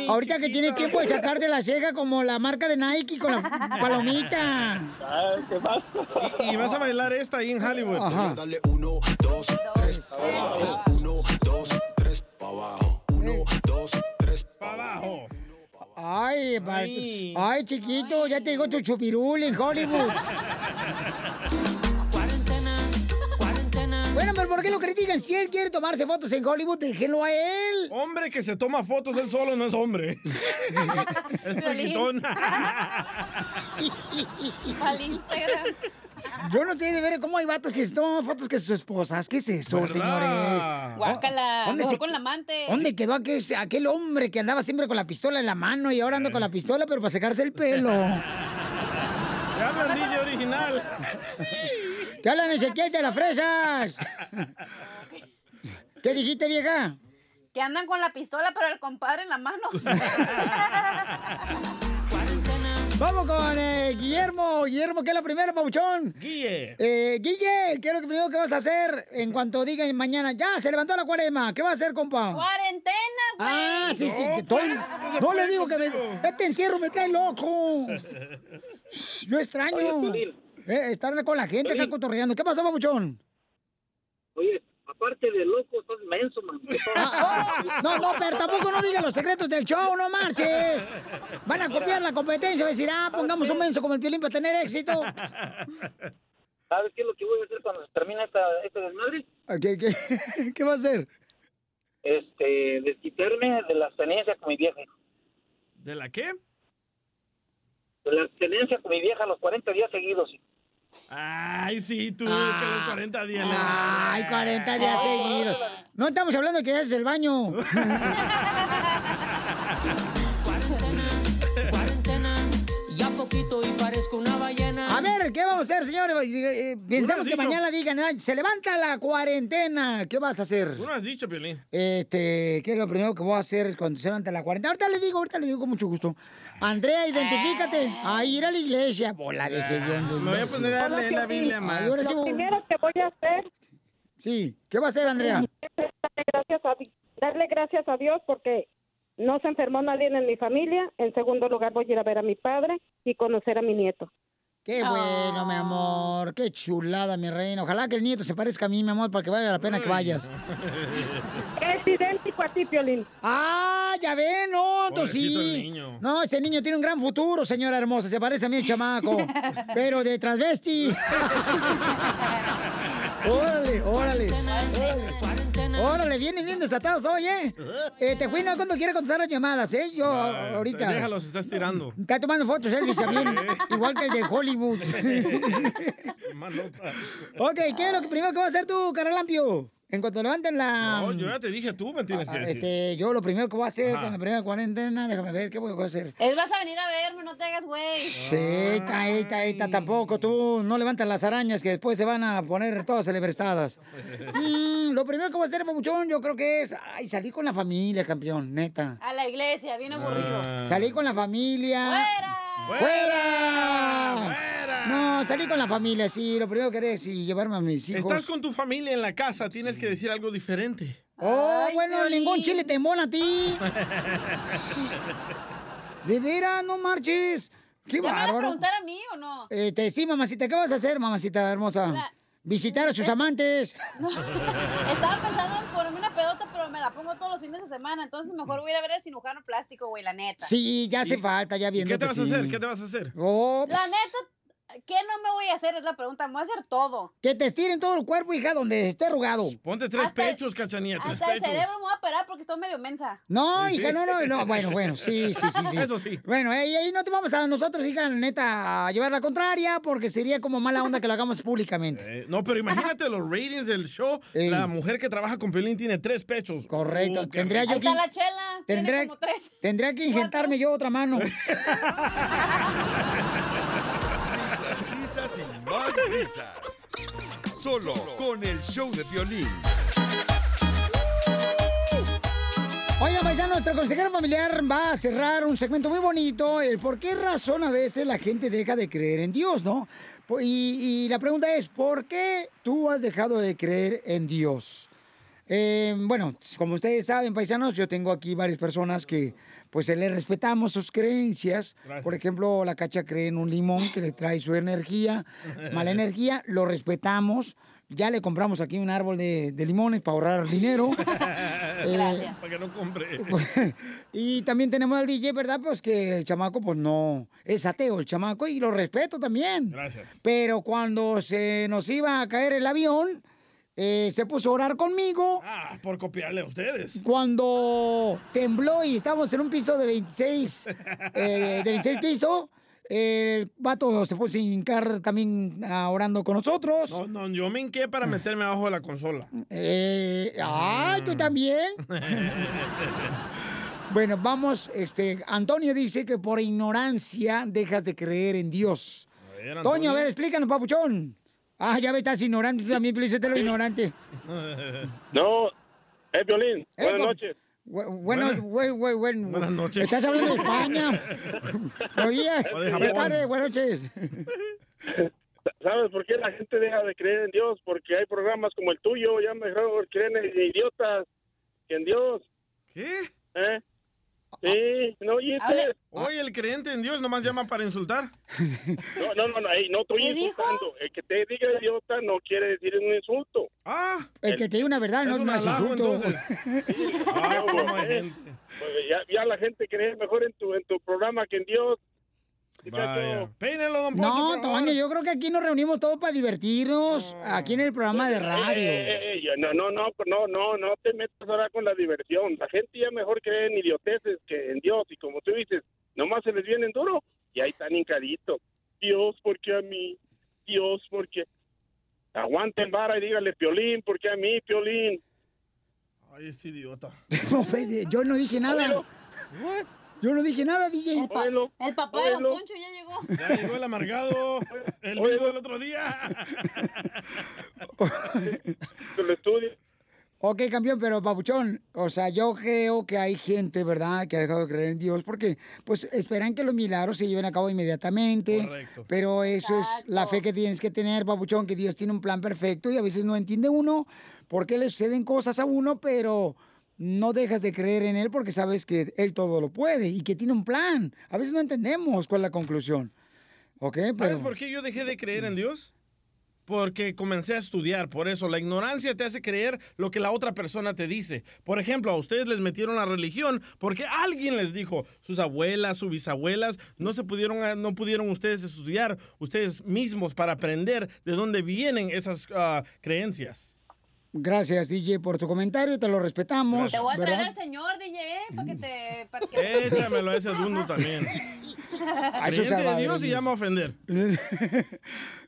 Ahorita que tienes tiempo de sacarte la ceja como la marca de Nike con la palomita. ¿Qué pasa? Y, y vas a bailar esta ahí en Hollywood. Ajá. Dale uno, dos, tres, para abajo. Uno, dos, tres, para abajo. Uno, dos, tres, para abajo. Ay, ay. ay, chiquito, ya te digo tu chupirul en Hollywood. Bueno, pero ¿por qué lo critican? Si él quiere tomarse fotos en Hollywood, déjenlo a él. Hombre que se toma fotos él solo no es hombre. es friquitón. Al Instagram. Yo no sé de ver cómo hay vatos que se toman fotos que sus esposas. ¿Qué es eso, ¿Verdad? señores? Guácala. ¿Dónde se- con la amante. ¿Dónde quedó aquel, aquel hombre que andaba siempre con la pistola en la mano y ahora anda con la pistola pero para secarse el pelo? Hablan DJ original. ¡Te hablan Ezequiel de las fresas! ¿Qué dijiste, vieja? Que andan con la pistola, pero el compadre en la mano. Vamos con eh, Guillermo. Guillermo, ¿qué es lo primero, Pauchón? Guille. Eh, Guille, ¿qué es lo primero que vas a hacer en cuanto digan mañana? Ya, se levantó la cuaresma. ¿Qué vas a hacer, compa? Cuarentena, güey. Ah, sí, sí. No, que pues, no se no puede le digo que me, este encierro me trae loco. Yo extraño Oye. Eh, estar con la gente acá Piolín. cotorreando. ¿Qué pasó, papuchón? Oye, aparte de loco, estás menso, man. No, no, pero tampoco no digan los secretos del show, no marches. Van a copiar la competencia, decir, ah, pongamos un menso como el Piolín para tener éxito. ¿Sabes qué es lo que voy a hacer cuando se termine esta, este desmadre? ¿Qué, qué, qué va a hacer? Este, desquitarme de la abstenencia con mi vieja. ¿De la qué? De la abstenencia con mi vieja los 40 días seguidos. Ay, sí, tú, que los 40 días. le- Ay, 40 días seguidos. No estamos hablando de que haces el baño. parezco una ballena. A ver, ¿qué vamos a hacer, señores? Eh, Pensamos que dicho. mañana digan, "Ay, se levanta la cuarentena. ¿Qué vas a hacer? Tú no has dicho, Piolín. Este, ¿qué es lo primero que voy a hacer es cuando se levanta la cuarentena? Ahorita le digo, ahorita le digo con mucho gusto. Andrea, identifícate. A ir a la iglesia. Bola de que yo Me voy a poner a leer la Biblia más. Ay, ahora sí Lo primero que voy a hacer Sí, ¿qué va a hacer, Andrea? gracias, a, darle gracias a Dios porque no se enfermó nadie en mi familia. En segundo lugar, voy a ir a ver a mi padre y conocer a mi nieto. Qué bueno, mi amor. Qué chulada, mi reina. Ojalá que el nieto se parezca a mí, mi amor, para que valga la pena que vayas. Es idéntico a ti, Piolín. Ah, ya ven, no, entonces sí. niño. No, ese niño tiene un gran futuro, señora hermosa. Se parece a mí el chamaco. pero de transvesti. órale, órale. Órale, Órale, vienen bien desatados hoy, ¿eh? eh Tejuino, cuando quiere contestar las llamadas, ¿eh? Yo ahorita. Déjalo, se está estirando. Está tomando fotos, Elvis, también. igual que el de Hollywood. Ok, ¿qué es lo que primero que va a hacer tú, Caralampio? En cuanto levanten la... No, yo ya te dije, tú me tienes que Ah, decir. Este, yo lo primero que voy a hacer Ajá. con la primera cuarentena, déjame ver, ¿qué voy a hacer? Es vas a venir a verme, no te hagas güey. Sí, está, está, está, tampoco. Tú no levantas las arañas que después se van a poner todas celebrestadas. Mm, lo primero que voy a hacer, papuchón, yo creo que es, ay, salir con la familia, campeón, neta. A la iglesia, bien aburrido. Ah. Salir con la familia. ¡Fuera! No, salir con la familia, sí. Lo primero que haré es sí, llevarme a mis hijos. Estás con tu familia en la casa, tienes que decir algo diferente. Oh, bueno, ningún chile te mola a ti. De veras, no marches. Qué ¿Ya me van a bárbaro. preguntar a mí o no? Este, sí, mamacita, ¿qué vas a hacer, mamacita hermosa? Visitar a sus amantes. Estaba pensando en ponerme una pedota, pero me la pongo todos los fines de semana. Entonces mejor voy a ir a ver el cirujano plástico, güey, la neta. Sí, ya hace falta, ya ¿Y viendo qué te vas a hacer? ¿Qué te vas a hacer? Oh, La neta, ¿qué no me voy a hacer? Es la pregunta. Me voy a hacer todo. que te estiren todo el cuerpo, hija, donde esté arrugado. Ponte tres Hasta el- pechos, cachanía, tres Hasta el cerebro me voy a operar porque estoy medio mensa. No, Sí, hija, sí. no, no, no. Bueno, bueno, sí, sí, sí. sí. Eso sí. Bueno, ahí, ahí no te vamos a nosotros, hija, neta, a llevar la contraria, porque sería como mala onda que lo hagamos públicamente. Eh, no, pero imagínate los ratings del show. La mujer que trabaja con Piolín tiene tres pechos. Correcto. Uh, Tendría rico. yo que. La chela Tendría, tiene como tres. tendría que injertarme yo otra mano. Y más risas. Solo con el show de violín. Oiga, paisano, nuestro consejero familiar va a cerrar un segmento muy bonito, el por qué razón a veces la gente deja de creer en Dios, ¿no? Y la pregunta es, ¿por qué tú has dejado de creer en Dios? Eh, bueno, como ustedes saben, paisanos, yo tengo aquí varias personas que pues le respetamos sus creencias. Gracias. Por ejemplo, la cacha cree en un limón que le trae su energía, mala energía, lo respetamos. Ya le compramos aquí un árbol de, de limones para ahorrar dinero. Eh, Para que no compre. y también tenemos al DJ, ¿verdad? Pues que el chamaco, pues no, es ateo el chamaco y lo respeto también. Gracias. Pero cuando se nos iba a caer el avión, eh, se puso a orar conmigo. Ah, por copiarle a ustedes. Cuando tembló y estábamos en un piso de 26, eh, de 26 pisos, el vato se puso a hincar también ah, orando con nosotros. No, no, yo me hinqué para meterme abajo de la consola. Eh, ay, Mm. tú también. Bueno, vamos, este, Antonio dice que por ignorancia dejas de creer en Dios. ver, Toño, Antonio. a ver, explícanos, papuchón. Ah, ya ves, estás ignorante, tú también, lo ignorante. No, eh, Violín, Eh, buenas noches. Bu- Bueno, buen- buen- buen- Buenas noches. Estás hablando de España. Oye, buenas tardes, buenas noches. ¿Sabes por qué la gente deja de creer en Dios? Porque hay programas como el tuyo, ya mejor creen en idiotas que en Dios. ¿Qué? ¿Eh? Sí, no oíste. Oye, el creyente en Dios nomás llama para insultar. No, no, no, no, ey, no estoy ¿Qué dijo? insultando. El que te diga idiota no quiere decir un insulto. Ah. El que te diga una verdad, no es un más halago, insulto. Ah, pues, pues, ya, ya la gente cree mejor en tu, en tu programa que en Dios. Don Poncho, No. Toño, yo creo que aquí nos reunimos todos para divertirnos, aquí en el programa de radio. Eh, eh, eh, no, no, no, no, no, no te metas ahora con la diversión. La gente ya mejor cree en idioteces que en Dios. Y como tú dices, nomás se les vienen duro y ahí están hincaditos. Dios, ¿por qué a mí? Dios, ¿por qué? Aguanten vara y dígale, Piolín, ¿por qué a mí, Piolín? Ay, este idiota. Yo no dije nada. Yo no dije nada, DJ. El, pa- el papá de Don Poncho ya llegó. Ya llegó el amargado. El vivo del otro día. Ok, campeón, pero Papuchón, o sea, yo creo que hay gente, ¿verdad?, que ha dejado de creer en Dios porque, pues, esperan que los milagros se lleven a cabo inmediatamente. Correcto. Pero eso es la fe que tienes que tener, Papuchón, que Dios tiene un plan perfecto y a veces no entiende uno por qué le suceden cosas a uno, pero no dejas de creer en Él porque sabes que Él todo lo puede y que tiene un plan. A veces no entendemos cuál es la conclusión. ¿Ok? ¿Sabes Pero... por qué yo dejé de creer en Dios? Porque comencé a estudiar, por eso la ignorancia te hace creer lo que la otra persona te dice. Por ejemplo, a ustedes les metieron la religión porque alguien les dijo, sus abuelas, sus bisabuelas, no se pudieron, no pudieron ustedes estudiar ustedes mismos para aprender de dónde vienen esas ah, creencias. Gracias, DJ, por tu comentario, te lo respetamos. Te voy a traer ¿verdad? al señor, DJ, para que te... Para que... Échamelo a ese dundo también. Creyente de. Dios y llama a ofender.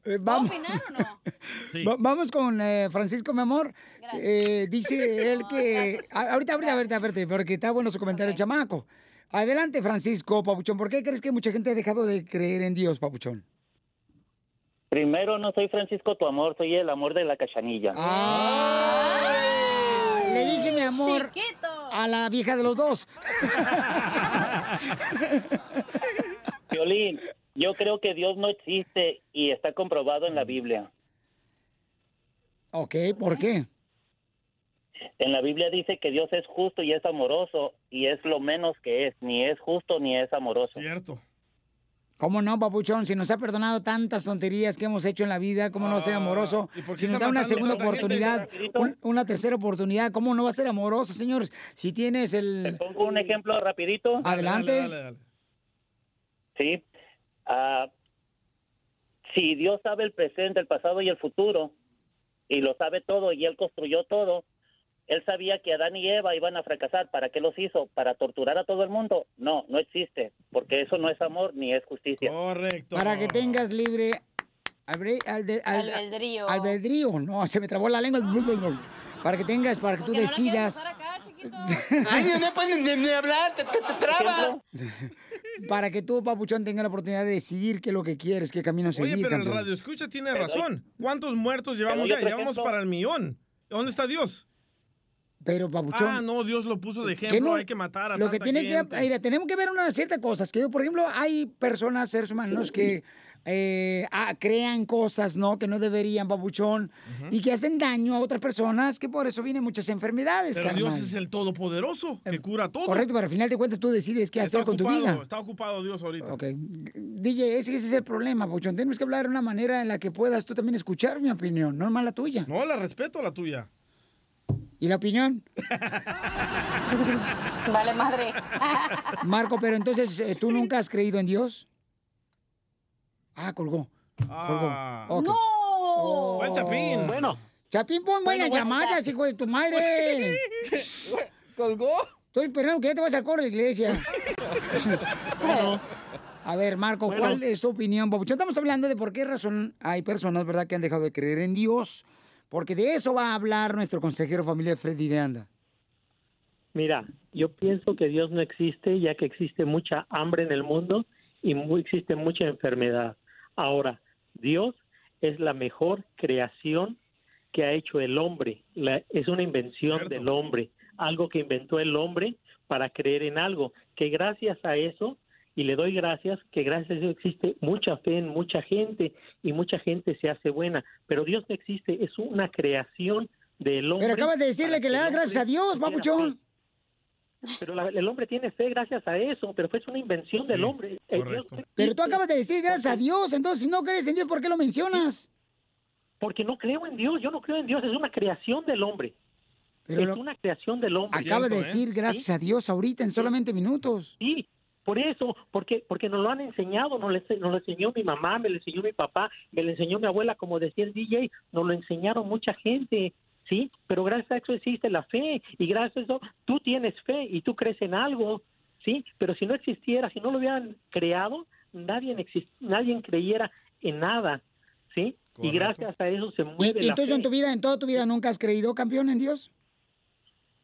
Eh, Vamos. Sí. Va- Vamos con eh, Francisco, mi amor. Eh, dice él que. a- ahorita, ahorita, ahorita, ahorita, porque está bueno su comentario, chamaco. Adelante, Francisco, Papuchón. ¿Por qué crees que mucha gente ha dejado de creer en Dios, Papuchón? Primero, no soy Francisco tu amor, soy el amor de la cachanilla. Le dije, mi amor, a la vieja de los dos. Violín, yo creo que Dios no existe y está comprobado en la Biblia. Ok, ¿por qué? En la Biblia dice que Dios es justo y es amoroso y es lo menos que es, ni es justo ni es amoroso. Cierto. ¿Cómo no, Papuchón? Si nos ha perdonado tantas tonterías que hemos hecho en la vida, ¿cómo no va a ser amoroso? ¿y por qué Si nos da una segunda oportunidad, un- una tercera oportunidad, ¿cómo no va a ser amoroso, señores? Si tienes el... Pongo un ejemplo rapidito. Adelante. Sí. Ah, si Dios sabe el presente, el pasado y el futuro, y lo sabe todo, y Él construyó todo, Él sabía que Adán y Eva iban a fracasar. ¿Para qué los hizo? ¿Para torturar a todo el mundo? No, no existe, porque eso no es amor ni es justicia. Correcto. Para que tengas libre albre- alde- al- Albedrío. albedrío. No, se me trabó la lengua. Para que tengas, para que tú decidas. Ay, no pueden ni, ni hablar, te, te, te traba. Para que tú, papuchón, tengas la oportunidad de decidir qué es lo que quieres, qué camino seguir. Oye, pero el radio escucha tiene razón. ¿Cuántos muertos llevamos ya? Llevamos para el millón. ¿Dónde está Dios? Pero, papuchón. Ah, no, Dios lo puso de que ejemplo. no- hay que matar a Lo que tiene gente. que. Mira, tenemos que ver unas ciertas cosas. Que, por ejemplo, hay personas, seres humanos, que eh, ah, crean cosas, ¿no? Que no deberían, papuchón. Y que hacen daño a otras personas, que por eso vienen muchas enfermedades, Pero Dios es el todopoderoso que cura todo. Correcto, pero al final de cuentas tú decides qué Está hacer con tu vida. Está ocupado Dios ahorita. Ok. DJ, ese, ese es el problema, Papuchón. Tenemos que hablar de una manera en la que puedas tú también escuchar mi opinión, no más la tuya. No, la respeto la tuya. ¿Y la opinión? Vale, madre. Marco, pero entonces, eh, ¿tú nunca has creído en Dios? Ah, colgó. Ah. Colgó. ¡No! Fue el Chapín. Bueno. Chapín, pon buenas bueno, llamadas, hijo de tu madre. ¿Colgó? Estoy esperando que ya te vayas al coro de la iglesia. A ver, Marco, Bueno. ¿cuál es tu opinión? Estamos hablando de por qué razón hay personas, ¿verdad?, que han dejado de creer en Dios. Porque de eso va a hablar nuestro consejero familiar Freddy de Anda. Mira, yo pienso que Dios no existe ya que existe mucha hambre en el mundo y mu- existe mucha enfermedad. Ahora, Dios es la mejor creación que ha hecho el hombre. La- es una invención del hombre, algo que inventó el hombre para creer en algo, que gracias a eso, y le doy gracias, que gracias a eso existe mucha fe en mucha gente y mucha gente se hace buena, pero Dios no existe, es una creación del hombre. Pero acabas de decirle que le das gracias a Dios, Papuchón. Pero la- el hombre tiene fe gracias a eso, pero fue una invención del hombre. Dios no Pero tú acabas de decir gracias a Dios, entonces si no crees en Dios, ¿por qué lo mencionas? Porque no creo en Dios, yo no creo en Dios, es una creación del hombre. Pero es lo- una creación del hombre. Acaba de decir gracias a Dios ahorita en solamente minutos. Sí, por eso, porque porque nos lo han enseñado, nos lo, nos lo enseñó mi mamá, me lo enseñó mi papá, me lo enseñó mi abuela, como decía el DJ, nos lo enseñaron mucha gente, ¿sí? Pero gracias a eso existe la fe y gracias a eso tú tienes fe y tú crees en algo, ¿sí? Pero si no existiera, si no lo hubieran creado, nadie, exist- nadie creyera en nada, ¿sí? Y gracias a eso se ¿Y, mueve y la entonces fe. en tu vida, en toda tu vida, nunca has creído, campeón, en Dios?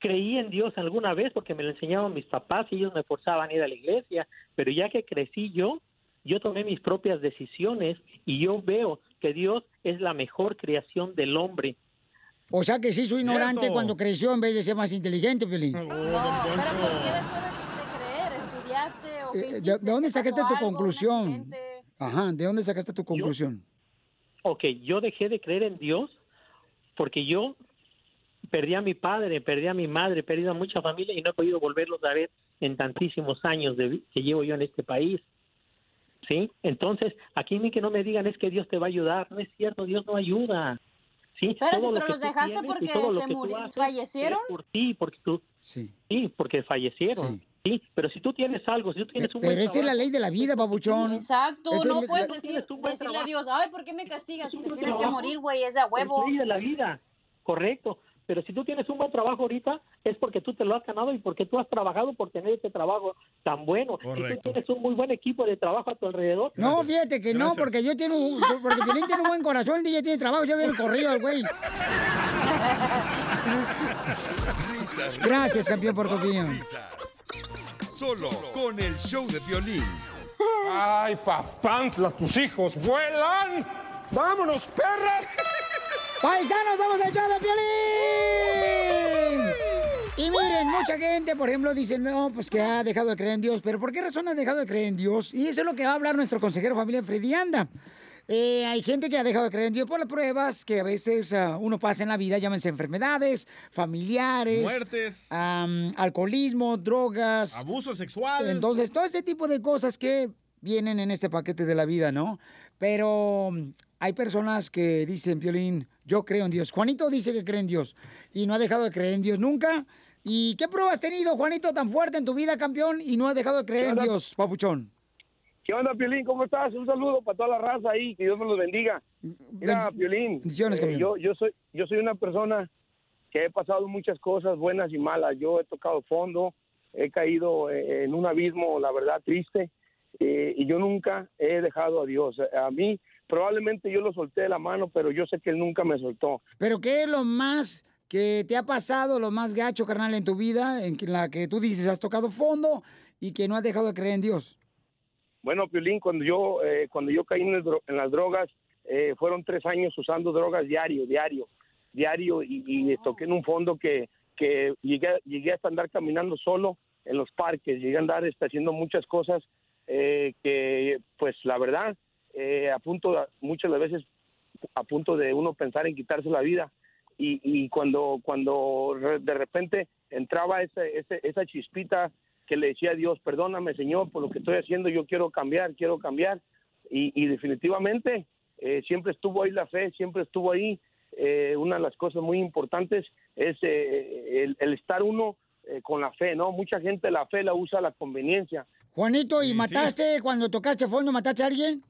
Creí en Dios alguna vez porque me lo enseñaban mis papás y ellos me forzaban a ir a la iglesia, pero ya que crecí yo, yo tomé mis propias decisiones y yo veo que Dios es la mejor creación del hombre. O sea que sí, soy ignorante Cierto. cuando creció en vez de ser más inteligente, Piolín. No, pero ¿por qué de, de creer? ¿Estudiaste o qué Eh, ¿De, dónde ¿Te sacaste tu algo, conclusión? Ajá, ¿de dónde sacaste tu conclusión? Ok, yo dejé de creer en Dios porque yo perdí a mi padre, perdí a mi madre, perdí a mucha familia y no he podido volverlos a ver en tantísimos años de que llevo yo en este país. ¿Sí? Entonces, aquí ni que no me digan es que Dios te va a ayudar. No es cierto, Dios no ayuda. ¿Sí? Espérate, Todo lo pero que los dejaste porque lo se que tú muri- haces fallecieron. por ti, porque tú... Sí. Sí, porque fallecieron. Sí. pero si tú tienes algo, si tú tienes un Pero buen esa es la ley de la vida, babuchón. Exacto, es no la- puedes la- decir, decirle a. Dios, ay, ¿por qué me castigas? Te tienes que morir, güey, es de a huevo. Es ley de la vida, correcto. Pero si tú tienes un buen trabajo ahorita, es porque tú te lo has ganado y porque tú has trabajado por tener este trabajo tan bueno. Y Correcto. tú tienes un muy buen equipo de trabajo a tu alrededor. No, fíjate que no, porque yo tengo un, porque Piolín tiene un buen corazón, el DJ tiene trabajo, ya viene corrido al güey. Gracias, campeón, por tu opinión. Solo con el show de violín. Ay, papantla, tus hijos vuelan. ¡Vámonos, perras! ¡Paisanos, vamos a echar de Piolín! Y miren, mucha gente, por ejemplo, dice, no, pues que ha dejado de creer en Dios. ¿Pero por qué razón ha dejado de creer en Dios? Y eso es lo que va a hablar nuestro consejero familia Freddy Anda. Eh, hay gente que ha dejado de creer en Dios por las pruebas que a veces ah, uno pasa en la vida, llámense enfermedades, familiares, Muertes. alcoholismo, drogas, Abuso sexual. entonces, todo este tipo de cosas que vienen en este paquete de la vida, ¿no? Pero hay personas que dicen, Piolín, yo creo en Dios. Juanito dice que cree en Dios y no ha dejado de creer en Dios nunca. ¿Y qué prueba has tenido, Juanito, tan fuerte en tu vida, campeón, y no has dejado de creer en. Dios, papuchón? ¿Qué onda, Piolín? ¿Cómo estás? Un saludo para toda la raza ahí, que Dios me los bendiga. Mira, Piolín, bendiciones, eh, campeón. yo, yo, soy, yo soy una persona que he pasado muchas cosas buenas y malas. Yo he tocado fondo, he caído eh, en un abismo, la verdad, triste, eh, y yo nunca he dejado a Dios. A mí, probablemente yo lo solté de la mano, pero yo sé que Él nunca me soltó. Pero ¿qué es lo más que te ha pasado, lo más gacho, carnal, en tu vida, en la que tú dices has tocado fondo y que no has dejado de creer en Dios? Bueno, Piolín, cuando yo, eh, cuando yo caí en, el dro- en las drogas, eh, fueron tres años usando drogas diario, diario, diario, y, y toqué en un fondo que, que llegué, llegué hasta andar caminando solo en los parques, llegué a andar este, haciendo muchas cosas eh, que, pues, la verdad, eh, a punto, de- muchas de las veces, a punto de uno pensar en quitarse la vida. Y, y cuando, cuando de repente entraba ese, ese- esa chispita que le decía a Dios, perdóname Señor por lo que estoy haciendo, yo quiero cambiar, quiero cambiar. Y, y definitivamente eh, siempre estuvo ahí la fe, siempre estuvo ahí. Eh, una de las cosas muy importantes es eh, el, el estar uno eh, con la fe, ¿no? Mucha gente la fe la usa a la conveniencia. Juanito, ¿y mataste cuando tocaste fondo, mataste a alguien?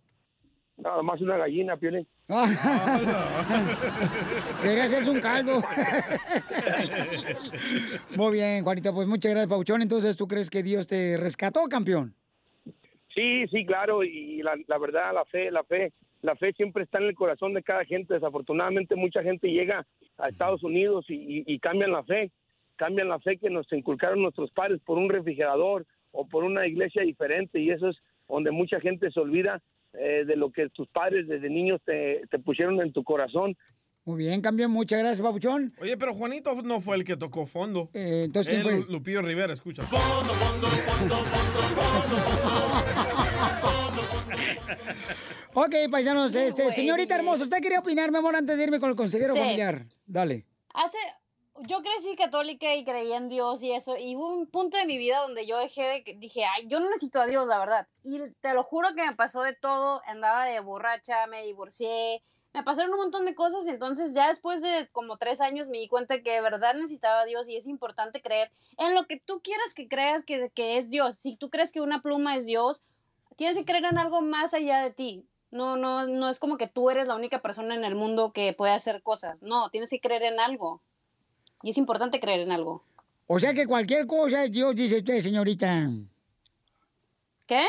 Nada más una gallina, Piolín. Quería hacerse un caldo. Muy bien, Juanito, pues muchas gracias, Pauchón. Entonces, ¿tú crees que Dios te rescató, campeón? Sí, sí, claro, y la, la verdad, la fe, la fe, la fe siempre está en el corazón de cada gente. Desafortunadamente, mucha gente llega a Estados Unidos y, y- y cambian la fe, cambian la fe que nos inculcaron nuestros padres por un refrigerador o por una iglesia diferente, y eso es donde mucha gente se olvida eh, de lo que tus padres desde niños te, te pusieron en tu corazón. Muy bien, campeón, muchas gracias, Papuchón. Oye, pero Juanito no fue el que tocó fondo. Eh, entonces, ¿quién Él, fue? Lupillo Rivera, escucha. Ok, paisanos, este, señorita hermosa, ¿usted quería opinar, mi amor, antes de irme con el consejero Sí. familiar? Dale. Hace, yo crecí católica y creía en Dios y eso, y hubo un punto de mi vida donde yo dejé de, dije, ay, yo no necesito a Dios, la verdad. Y te lo juro que me pasó de todo, andaba de borracha, me divorcié, me pasaron un montón de cosas, entonces ya después de como tres años me di cuenta que de verdad necesitaba a Dios y es importante creer en lo que tú quieras que creas que, que es Dios. Si tú crees que una pluma es Dios, tienes que creer en algo más allá de ti. No, no, no es como que tú eres la única persona en el mundo que puede hacer cosas. No, tienes que creer en algo. Y es importante creer en algo. O sea que cualquier cosa es Dios, dice usted, señorita. ¿Qué?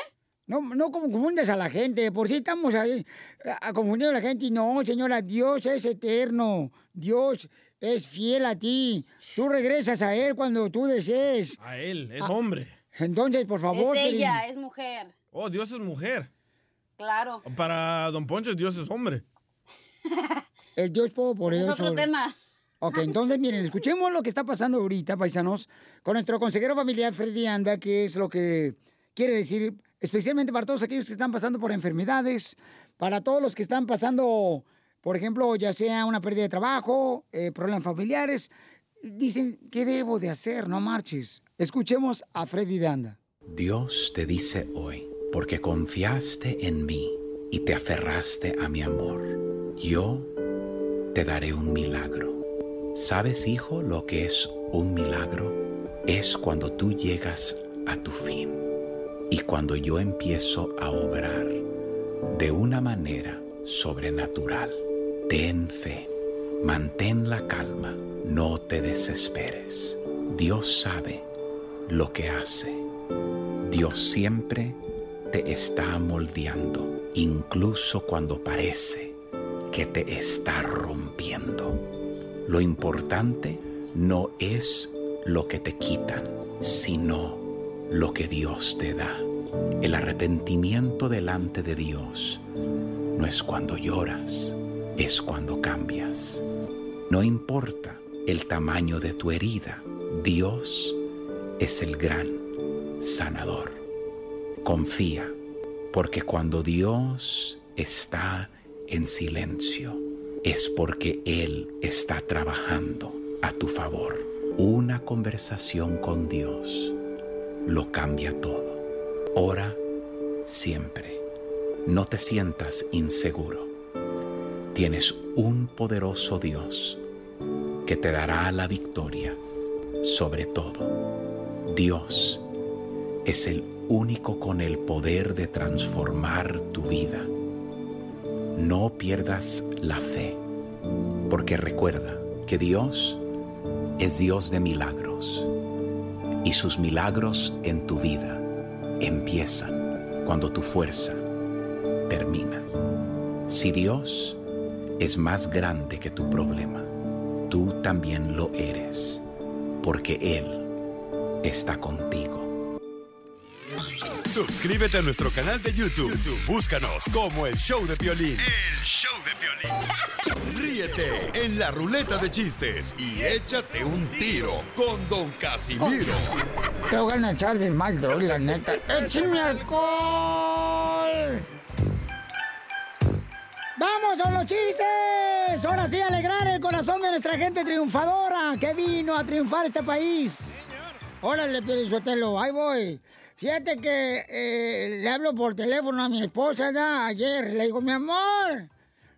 No, no confundes a la gente. Por si estamos ahí a, a confundir a la gente. Y no, señora, Dios es eterno. Dios es fiel a ti. Tú regresas a Él cuando tú desees. A él, es Ah. hombre. Entonces, por favor. es ella, es mujer. Oh, Dios es mujer. Claro. Para Don Poncho, Dios es hombre. El Dios poderoso. Es otro tema. Ok, entonces miren, escuchemos lo que está pasando ahorita, paisanos, con nuestro consejero familiar Freddy Anda, que es lo que quiere decir, especialmente para todos aquellos que están pasando por enfermedades, para todos los que están pasando, por ejemplo, ya sea una pérdida de trabajo, eh, problemas familiares. Dicen, ¿qué debo de hacer? No marches. Escuchemos a Freddy Anda. Dios te dice hoy, porque confiaste en mí y te aferraste a mi amor, yo te daré un milagro. ¿Sabes, hijo, lo que es un milagro? Es cuando tú llegas a tu fin y cuando yo empiezo a obrar de una manera sobrenatural. Ten fe, mantén la calma, no te desesperes. Dios sabe lo que hace. Dios siempre te está moldeando, incluso cuando parece que te está rompiendo. Lo importante no es lo que te quitan, sino lo que Dios te da. El arrepentimiento delante de Dios no es cuando lloras, es cuando cambias. No importa el tamaño de tu herida, Dios es el gran sanador. Confía, porque cuando Dios está en silencio, es porque Él está trabajando a tu favor. Una conversación con Dios lo cambia todo. Ora siempre. No te sientas inseguro. Tienes un poderoso Dios que te dará la victoria sobre todo. Dios es el único con el poder de transformar tu vida. No pierdas la fe, porque recuerda que Dios es Dios de milagros y sus milagros en tu vida empiezan cuando tu fuerza termina. Si Dios es más grande que tu problema, tú también lo eres, porque Él está contigo. Suscríbete a nuestro canal de YouTube. YouTube, Búscanos como el show de violín. El show de violín. Ríete en la ruleta de chistes y échate un tiro con Don Casimiro. Te voy a echar de mal, droga, la neta. ¡Échame alcohol! ¡Vamos a los chistes! Ahora sí, alegrar el corazón de nuestra gente triunfadora que vino a triunfar este país. Órale, Pielichotelo, ahí voy. Fíjate que eh, le hablo por teléfono a mi esposa ya ayer. Le digo, mi amor,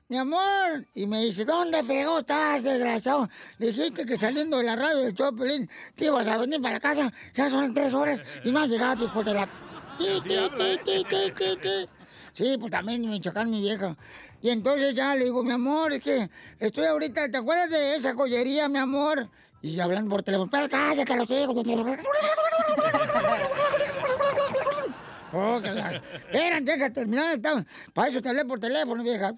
mi amor. Y me dice, ¿dónde fregó estás, desgraciado? Dijiste que saliendo de la radio del Chopelín te ibas a venir para casa. Ya son tres horas y no has llegado, hijo de la... Ti, ti, ti, ti. Sí, pues también me chocan mi vieja. Y entonces ya le digo, mi amor, es que estoy ahorita, ¿te acuerdas de esa joyería, mi amor? Y hablan por teléfono, pero cállate, los hijos. Oh, deja terminar. está- Para eso te hablé por teléfono, vieja.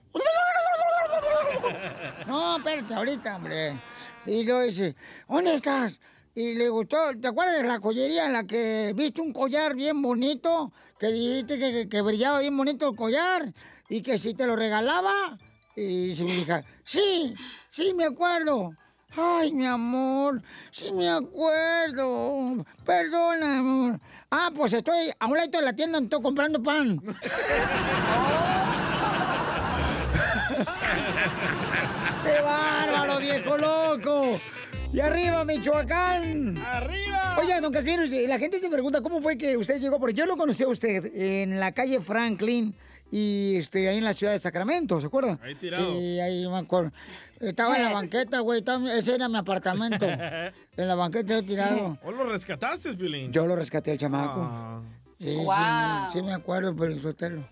No, espérate, ahorita, hombre. Y luego dice, ¿dónde estás? Y le gustó, ¿te acuerdas de la joyería en la que viste un collar bien bonito? Que dijiste que, brillaba bien bonito el collar y que si te lo regalaba. Y dice mi hija, sí, sí, me acuerdo. Ay, mi amor, sí me acuerdo. Perdona, amor. Ah, pues estoy a un lado de la tienda, estoy comprando pan. ¡Qué bárbaro, viejo loco! ¡Y arriba, Michoacán! ¡Arriba! Oye, don Casimiro, la gente se pregunta cómo fue que usted llegó, porque yo lo conocí a usted en la calle Franklin y este, ahí en la ciudad de Sacramento, ¿se acuerdan? Ahí tirado. Sí, ahí me acuerdo. Estaba en la banqueta, güey, ese era mi apartamento. En la banqueta he tirado. ¿O lo rescataste, Piolín? Yo lo rescaté al chamaco. Ah. Sí, sí, Wow. sí, me acuerdo, pero Sotelo.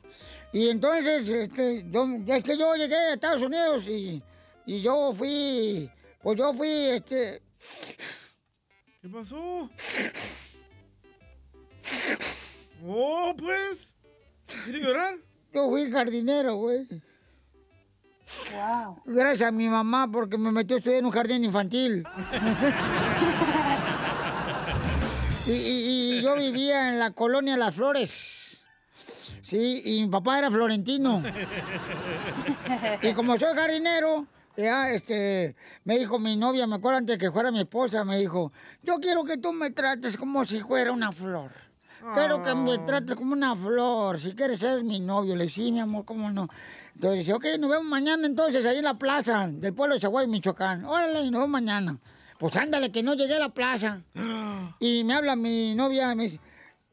Y entonces, este, yo, es que yo llegué a Estados Unidos y, y yo fui, pues yo fui, este... ¿Qué pasó? Oh, pues. ¿Quiere llorar? Yo fui jardinero, güey. Wow. Gracias a mi mamá porque me metió a estudiar en un jardín infantil. y, y- y yo vivía en la colonia Las Flores. Sí, y mi papá era florentino. Y como soy jardinero, ya, este, me dijo mi novia, me acuerdo antes de que fuera mi esposa, me dijo, yo quiero que tú me trates como si fuera una flor. Quiero que me trates como una flor, si quieres ser mi novio. Le dije, sí, mi amor, cómo no. Entonces dice, ok, nos vemos mañana entonces ahí en la plaza del pueblo de Zaguay, Michoacán. Órale, nos vemos mañana. Pues ándale, que no llegué a la plaza. Y me habla mi novia y me dice,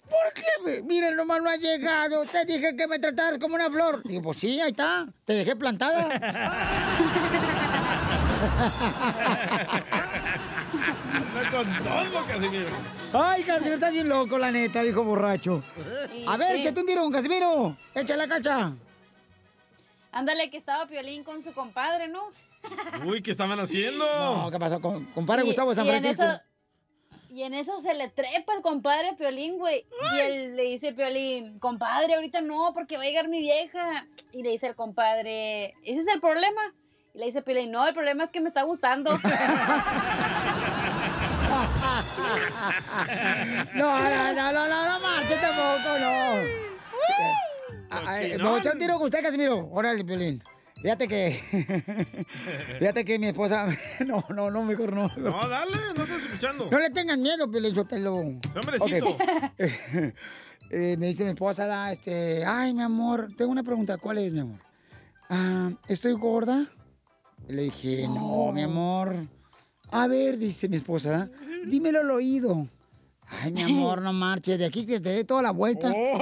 ¿por qué? Miren, nomás no ha llegado. Te dije que me trataras como una flor. Digo, pues sí, ahí está. Te dejé plantada. Con todo, Casimiro. Ay, Casimiro, está bien loco, la neta, hijo borracho. A ver, sí. échate un tiro Casimiro. Échale la cacha. Ándale, que estaba Piolín con su compadre, ¿no? Uy, ¿qué estaban haciendo? No, ¿qué pasó? Com- Compadre Y- Gustavo San y en Francisco. eso- Y en eso se le trepa el compadre a Piolín, güey. Y él le dice a Piolín, compadre, ahorita no, porque va a llegar mi vieja. Y le dice el compadre, ¿ese es el problema? Y le dice Piolín, no, el problema es que me está gustando. No, no, no, no, no, no marche tampoco, no. Me voy a echar un tiro con usted, Casimiro. Órale, Piolín. Fíjate que. Fíjate que mi esposa. No, no, no, mejor no. No, dale, no estás escuchando. No le tengan miedo, Piolín, Sotelo. hombrecito. Ok. Eh, me dice mi esposa, da, este. Ay, mi amor, tengo una pregunta. ¿Cuál es, mi amor? Ah, ¿Estoy gorda? Le dije, no, mi amor. A ver, dice mi esposa, dímelo al oído. Ay, mi amor, no marches. De aquí que te dé toda la vuelta. Dile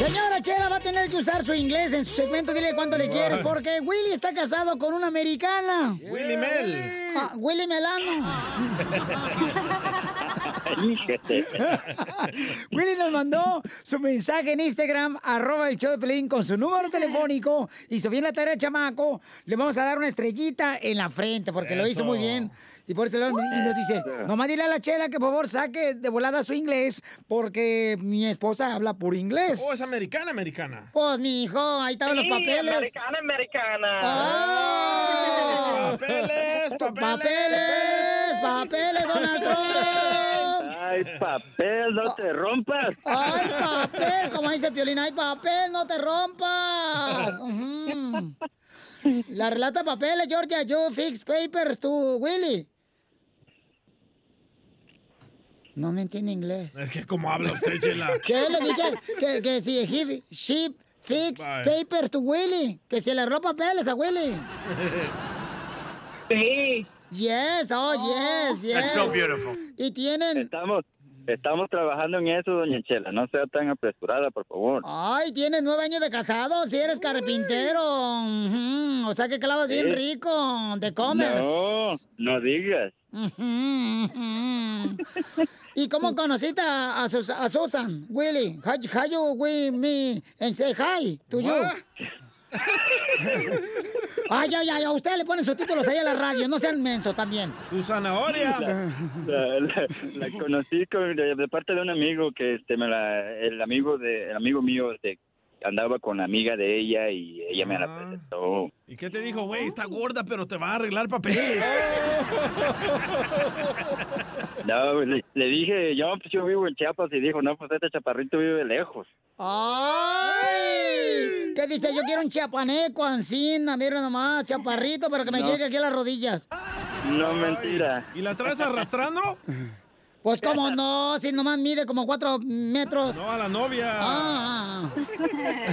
Señora Chela va a tener que usar su inglés en su segmento. Dile cuánto le quiere, porque Willy está casado con una americana. Willy Mel. Ah, Willy Melano. Willy nos mandó su mensaje en Instagram, arroba el show de Pelín, con su número telefónico. Y si viene la tarea, chamaco, le vamos a dar una estrellita en la frente, porque lo hizo muy bien. Y por eso lo- y nos dice, nomás dile a la chela que por favor saque de volada su inglés, porque mi esposa habla puro inglés. Oh, es americana, americana. Pues, mi hijo, ahí estaban los papeles. americana, americana. ¡Ah! ¡Papeles, papeles! ¡Papeles, Donald Trump! Ay, papel, no te rompas. ¡Ay, papel! Como dice Piolín, ¡ay, papel, no te rompas! Ujú. La relata papeles, Georgia, yo fix papers, tú, Willy. No me entiende inglés. Es que como habla usted, Chela. ¿Qué le dije? Que, que si he, she fix Bye. papers to Willy. Que se le roba papeles a Willy. Sí. Yes, oh, yes, yes. That's so beautiful. Y tienen... Estamos, estamos trabajando en eso, doña Chela. No sea tan apresurada, por favor. Ay, tienes nueve años de casado, si eres carpintero. O sea que clavas bien rico, de commerce. No, no digas. ¿Y cómo conociste a Susan, Willy? How, how you with me and say hi to you? Ay, ay, ay, a usted le ponen subtítulos ahí a la radio, no sean mensos también. Su zanahoria. La, la- la conocí con- de, de parte de un amigo que este me la, el amigo de el amigo mío este andaba con la amiga de ella y ella me la presentó. ¿Y qué te dijo, güey? Está gorda, pero te va a arreglar papeles. No, le, le dije, yo, pues yo vivo en Chiapas y dijo, no, pues este chaparrito vive lejos. ¡Ay! ¿Qué dice? Yo quiero un chiapaneco, ancina, mira nomás, chaparrito, pero que me No. llegue aquí a las rodillas. No, mentira. ¿Y la traes arrastrando? Pues cómo no, si nomás mide como cuatro metros. No, a la novia. Ah.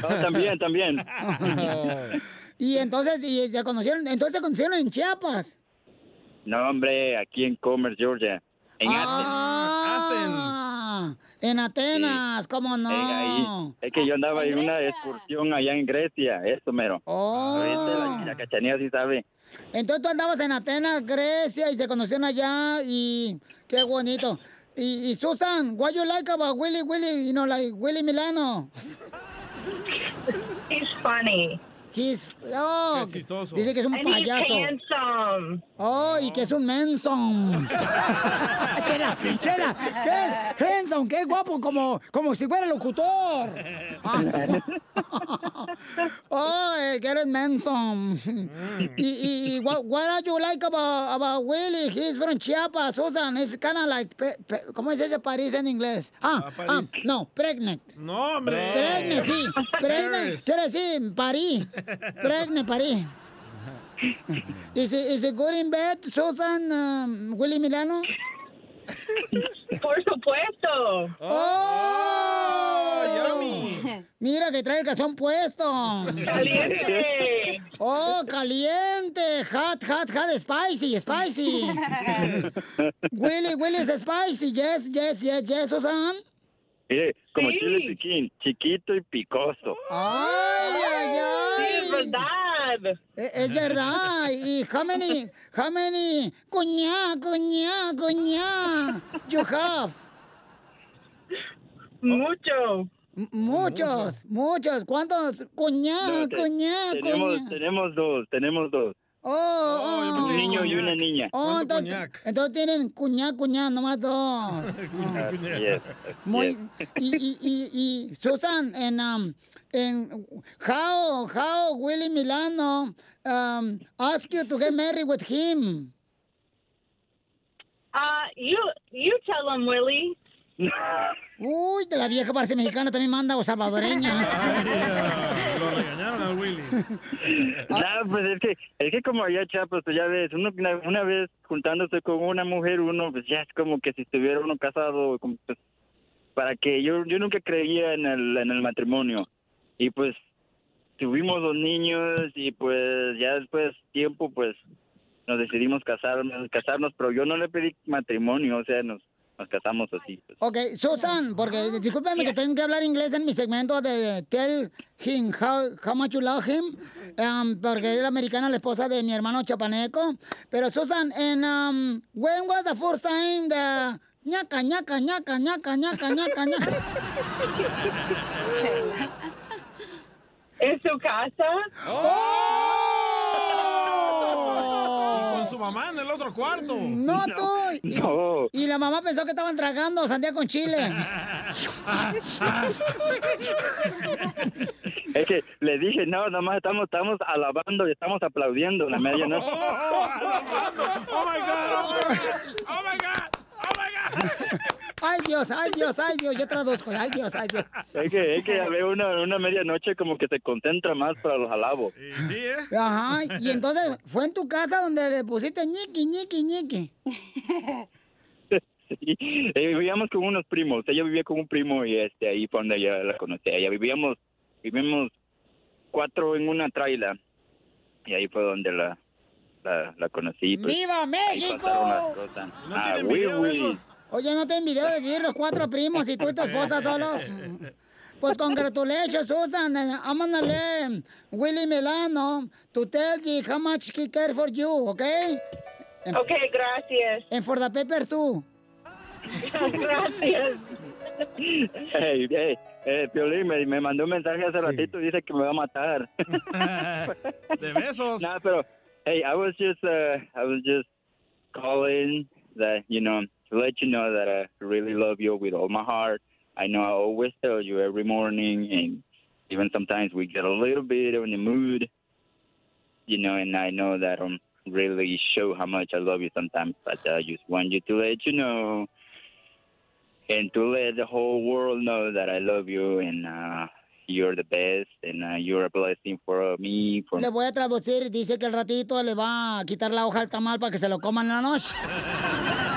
No, también, también. Y entonces, y se conocieron, entonces se conocieron en Chiapas. No, hombre, aquí en Commerce, Georgia. En Ah, en Atenas, ¿cómo no? ahí. Es que yo andaba en una excursión allá en Grecia, eso mero. Oh. La, la cachanilla sí sabe. Entonces tú andabas en Atenas, Grecia, y se conocieron allá, y qué bonito. Y, y Susan, what you like about Willy Willy, you know, like Willy Milano? He's funny. He's, oh, chistoso. dice que es un And he's payaso. handsome. Oh, y que es un menson. chela, chela, ¿qué es handsome? ¿Qué es guapo? Como, como si fuera locutor. oh, que eres menson. y, y, y what, what do you like about, about Willie? He's from Chiapas, Susan. It's kind of like, pe- pe- ¿cómo es ese París en inglés? Ah, Ah, ah, no, pregnant. No, hombre. Pregne, sí. Pregne. Paris. Quiere decir París. Pregne, París. Is it, is it good in bed, Susan, um, Willy Milano? Por supuesto. ¡Oh! Mira que trae el calzón puesto. Caliente. Oh, caliente. Hot, hot, hot, spicy, spicy. Willy, Willy is spicy. Yes, yes, yes, yes, Susan. Mire, como Sí. chile piquín, chiquito y picoso. Ay, ay, ay. Sí, es verdad. E- Es verdad. Y how many, how many, cuñá, cuñá, cuñá, you have? Mucho. Muchos, muchos. ¿Cuántos? Cuñá, No, te- cuñá, tenemos, cuñá. tenemos dos, tenemos dos. Oh, oh. Un niño y una niña. Oh, entonces, entonces tienen cuñá, cuñá, nomás dos. Ah, yes, Muy, yes. y, y, y, y Susan, en, um, en how, how Willy Milano um, ask you to get married with him? Uh, you you tell him, Willie. Uy, de la vieja parece mexicana, también manda o salvadoreña. Lo regañaron al Willy. No, pues es que, es que como allá Chiapas, pues ya ves, uno una, una vez juntándose con una mujer, uno pues ya es como que si estuviera uno casado, como, pues, para que yo yo nunca creía en el, en el matrimonio. Y pues tuvimos dos niños y pues ya después tiempo pues nos decidimos casarnos, casarnos, pero yo no le pedí matrimonio, o sea, nos, nos casamos así. pues. Ok, Susan, porque discúlpeme que tengo que hablar inglés en mi segmento de Tell Him How, how Much You Love Him, um, porque es la americana, la esposa de mi hermano chapaneco. Pero Susan, en, um, when was the first time the ñaca, ñaca, ñaca, ñaca, ñaca, ñaca, ñaca? ¿En su casa? Con su mamá en el otro cuarto. No, tú. Y, No. y la mamá pensó que estaban tragando sandía con chile. Es que le dije, no, nomás estamos, estamos alabando y estamos aplaudiendo la medianoche. Oh my God, oh my God, oh my God, oh my God. Ay, Dios, ay, Dios, ay, Dios. Yo traduzco. Ay, Dios, ay, Dios. Es que, es que a ver, una, una medianoche como que se concentra más para los alabos. Sí, ¿eh? Ajá, y entonces fue en tu casa donde le pusiste ñiqui, ñiqui, ñiqui. Sí. Eh, vivíamos con unos primos. Ella vivía con un primo y este ahí fue donde ella la conocí. Ella vivíamos, vivimos cuatro en una traila y ahí fue donde la, la, la conocí. pues, ¡Viva México! pasaron las cosas. ¿No Ah, tienen oui, eso? Oye, ¿no te han video de vivir los cuatro primos y tú y tu esposa solos? Pues congratulations, Susan. and I'm gonna let Willie Milano to tell you how much he care for you, okay? Okay, gracias. and for the paper too. gracias. Hey, hey, eh, Piolín me, me mandó un mensaje hace ratito y dice que me va a matar. De besos. no, pero, hey, I was just, uh, I was just calling that, you know, to let you know that I really love you with all my heart. I know I always tell you every morning, and even sometimes we get a little bit in the mood, you know, and I know that I'm really show how much I love you sometimes, but I just want you to let you know and to let the whole world know that I love you and uh, you're the best and uh, you're a blessing for me. For Le voy a traducir. Dice que el ratito le va a quitar la hoja al tamal para que se lo coman en la noche.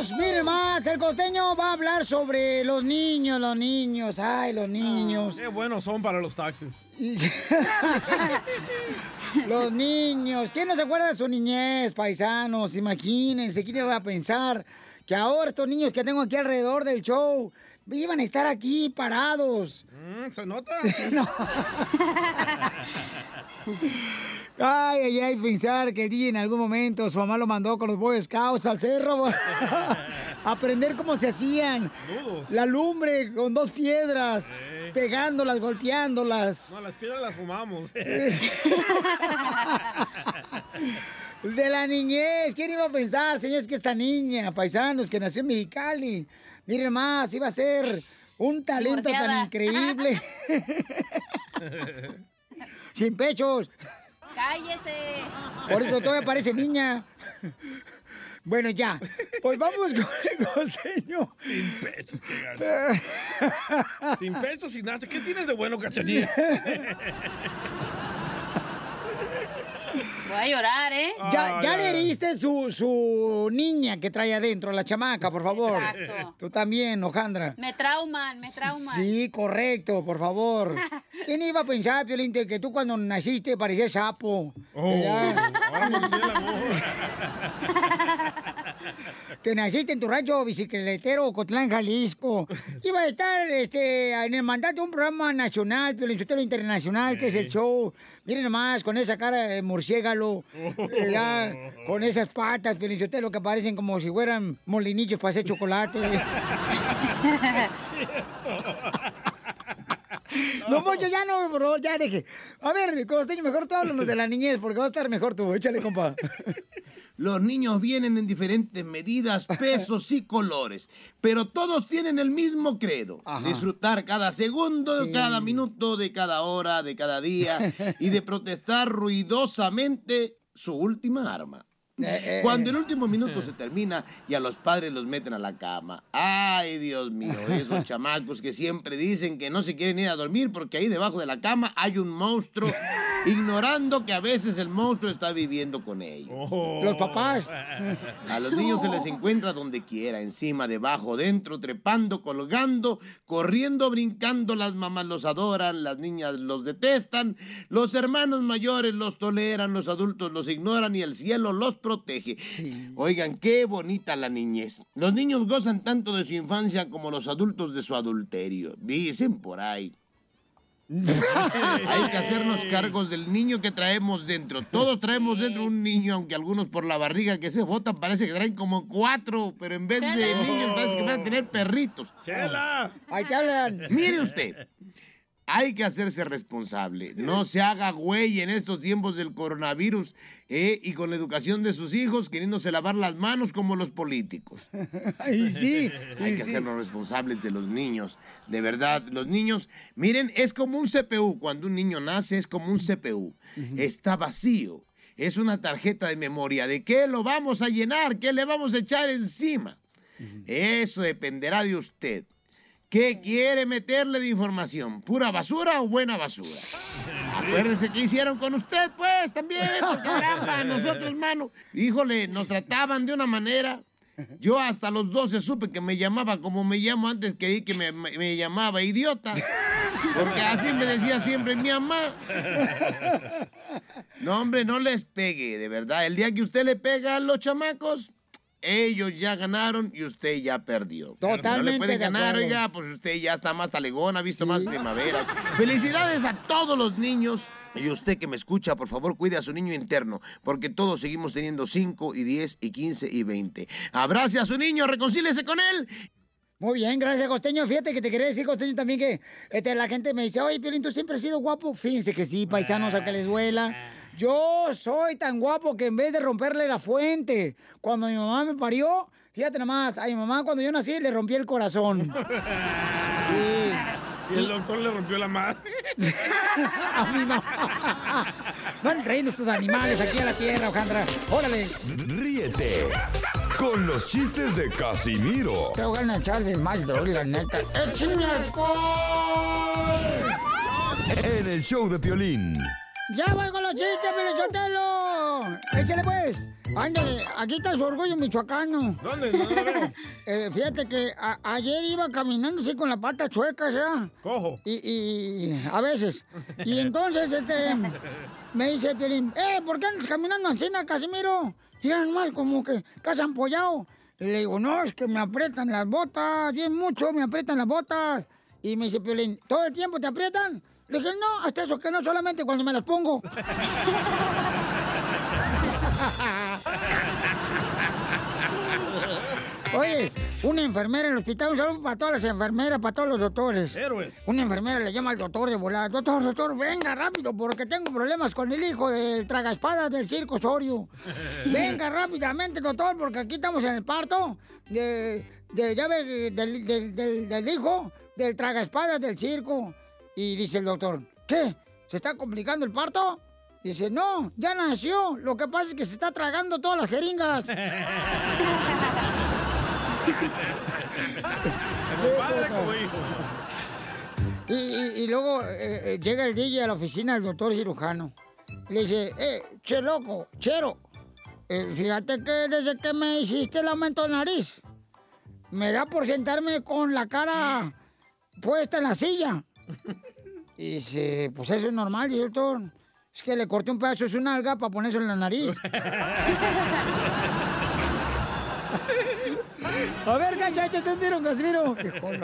Paisanos, miren más, el costeño va a hablar sobre los niños, los niños, ay, los niños. Qué buenos son para los taxis. Los niños. ¿Quién no se acuerda de su niñez, paisanos? Imagínense, ¿quién iba a pensar que ahora estos niños que tengo aquí alrededor del show iban a estar aquí parados? Mm, ¿Se nota? No. Ay, ay, ay, pensar que el día en algún momento su mamá lo mandó con los Boy Scouts al cerro aprender cómo se hacían. Nudos. La lumbre con dos piedras, pegándolas, golpeándolas. No, las piedras las fumamos. De la niñez, ¿quién iba a pensar, señores, que esta niña, paisanos, que nació en Mexicali, miren más, iba a ser un talento tan increíble, sin pechos, ¡Cállese! por eso todavía parece niña. Bueno, ya, pues vamos con el costeño. Sin pechos, qué gacho. Sin pechos, sin nada. ¿Qué tienes de bueno, cachanilla? Voy a llorar, ¿eh? Ya, ya le heriste su, su niña que trae adentro, la chamaca, por favor. Exacto. Tú también, Ojandra. Me trauman, me trauman. Sí, correcto, por favor. ¿Quién iba a pensar, Piolín, que tú cuando naciste parecías sapo? Oh, me decía el amor. Que naciste en tu rancho bicicletero, Cotlán, Jalisco. Iba a estar este, en el mandato de un programa nacional, Sotelo Internacional, que es el show. Miren nomás, con esa cara de murciégalo, ¿verdad? con esas patas, Sotelo, que parecen como si fueran molinillos para hacer chocolate. No, Poncho, ya no, por favor, ya deje. A ver, Costeño, mejor tú háblanos de la niñez, porque va a estar mejor tú. Échale, compa. Los niños vienen en diferentes medidas, pesos y colores, pero todos tienen el mismo credo. Disfrutar cada segundo, Sí. cada minuto, de cada hora, de cada día y de protestar ruidosamente su última arma. Eh, Cuando el último minuto se termina y a los padres los meten a la cama. Ay, Dios mío, esos chamacos que siempre dicen que no se quieren ir a dormir porque ahí debajo de la cama hay un monstruo, ignorando que a veces el monstruo está viviendo con ellos. Los papás. A los niños se les encuentra donde quiera, encima, debajo, dentro, trepando, colgando, corriendo, brincando. Las mamás los adoran, las niñas los detestan, los hermanos mayores los toleran, los adultos los ignoran y el cielo los protege. Oigan, qué bonita la niñez. Los niños gozan tanto de su infancia como los adultos de su adulterio. Dicen por ahí. Hay que hacernos cargos del niño que traemos dentro. Todos traemos dentro un niño, aunque algunos por la barriga que se botan parece que traen como cuatro, pero en vez de niños parece que van a tener perritos. ¡Chela! Ahí te hablan. Mire usted, hay que hacerse responsable. No se haga güey en estos tiempos del coronavirus ¿eh? y con la educación de sus hijos queriéndose lavar las manos como los políticos. Ay, sí. Hay que hacernos responsables de los niños. De verdad, los niños, miren, es como un CPU. Cuando un niño nace es como un CPU. Está vacío. Es una tarjeta de memoria. ¿De qué lo vamos a llenar? ¿Qué le vamos a echar encima? Eso dependerá de usted. ¿Qué quiere meterle de información? ¿Pura basura o buena basura? Acuérdense qué hicieron con usted, pues, también, porque caramba, nosotros, mano. Híjole, nos trataban de una manera. Yo hasta los 12 supe que me llamaba como me llamo antes, creí que me, me- me llamaba idiota. Porque así me decía siempre mi mamá. No, hombre, no les pegue, de verdad. El día que usted le pega a los chamacos, ellos ya ganaron y usted ya perdió. no le Totalmente pueden de ganar, ya, pues usted ya está más talegón, ha visto más primaveras. Felicidades a todos los niños. Y usted que me escucha, por favor, cuide a su niño interno, porque todos seguimos teniendo 5 y 10 y 15 y 20. Abrace a su niño, reconcíliese con él. Muy bien, gracias, Costeño. Fíjate que te quería decir, Costeño, también que este, la gente me dice, oye, Piolín, tú siempre has sido guapo. Fíjense que sí, paisanos, a que les duela. Yo soy tan guapo que en vez de romperle la fuente, cuando mi mamá me parió, fíjate nomás, a mi mamá cuando yo nací le rompí el corazón. Sí. Y el doctor le rompió la madre. a mi mamá. Van trayendo estos animales aquí a la tierra, Ojandra. Órale. Ríete con los chistes de Casimiro Te voy a echar de mal, doy, la neta. ¡Échame alcohol! en el show de Piolín. ¡Ya voy con los chistes, Pelizotelo! ¡Échale pues! Ándale, aquí está su orgullo michoacano. ¿Dónde? Veo. Eh, fíjate que ayer iba caminando así con la pata chueca, ¿ya? Cojo. Y, y a veces. Y entonces, este, me dice el Piolín, eh, ¿por qué andas caminando así, Casimiro? Y era nomás como que estás ampollado. Le digo, no, es que me aprietan las botas, bien mucho, me aprietan las botas. Y me dice Piolín, ¿todo el tiempo te aprietan? Le dije, no, hasta eso que no, solamente cuando me las pongo. Oye, una enfermera en el hospital, un saludo para todas las enfermeras, para todos los doctores. Héroes. Una enfermera le llama al doctor de volada. Doctor, doctor, venga rápido porque tengo problemas con el hijo del tragaespadas del circo Osorio. Venga rápidamente, doctor, porque aquí estamos en el parto de, de ya ve, del, del, del- del hijo del tragaespadas del circo. Y dice el doctor, ¿qué? ¿Se está complicando el parto? Dice, no, ya nació. Lo que pasa es que se está tragando todas las jeringas. Padre, como hijo. Y, y- y luego eh, eh, llega el DJ a la oficina del doctor cirujano. Le dice, eh, che loco, chero, eh, fíjate que desde que me hiciste el aumento de nariz, me da por sentarme con la cara puesta en la silla. Y dice, pues eso es normal, doctor. Es que le corté un pedazo de su nalga para ponerse en la nariz. A ver, cacha, échate un tiro, Casimiro.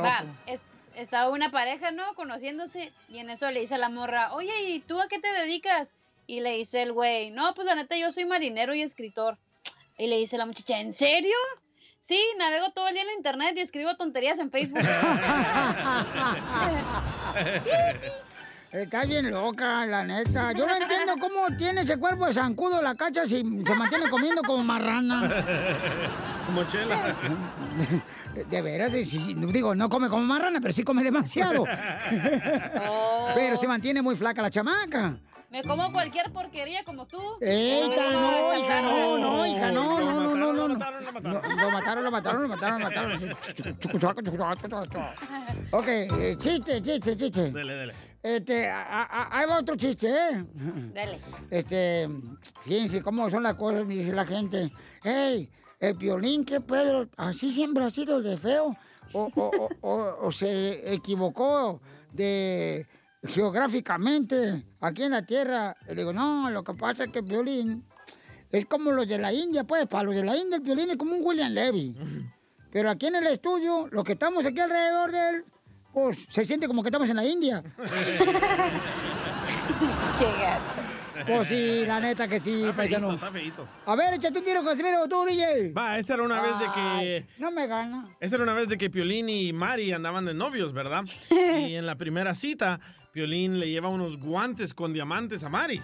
Va, es- estaba una pareja, ¿no? Conociéndose. Y en eso le dice a la morra, oye, ¿y tú a qué te dedicas? Y le dice el güey, no, pues la neta, yo soy marinero y escritor. Y le dice la muchacha, ¿en serio? Sí, navego todo el día en internet y escribo tonterías en Facebook. Estás bien loca, la neta. Yo no entiendo cómo tiene ese cuerpo de zancudo la cacha si se mantiene comiendo como marrana. Como chela. De veras, sí, digo, no come como marrana, pero sí come demasiado. Pero se mantiene muy flaca la chamaca. Me como cualquier porquería como tú. Eita, no, hija, no, no, hija, no, no, no, no, no. Lo mataron, lo mataron, lo mataron, lo mataron. Ok, eh, chiste, chiste, chiste. Dele, dele. Este, a- a- ahí va otro chiste, ¿eh? Dale. Este, fíjense cómo son las cosas, dice la gente. Hey, el violín, ¿qué Pedro? ¿Así siempre ha sido de feo? ¿O, o- o- o- o se equivocó de geográficamente aquí en la Tierra? Le digo, no, lo que pasa es que el violín es como los de la India, pues, para los de la India el violín es como un William Levy. Pero aquí en el estudio, los que estamos aquí alrededor de él, pues se siente como que estamos en la India. Qué gacho. Pues sí, la neta que sí, Está feíto, paisano. está feíto. A ver, échate un tiro, Casimiro, tú, DJ. Va, esta era una vez de Ay, que... No me gana. Esta era una vez de que Piolín y Mari andaban de novios, ¿verdad? Y en la primera cita, Piolín le lleva unos guantes con diamantes a Mari.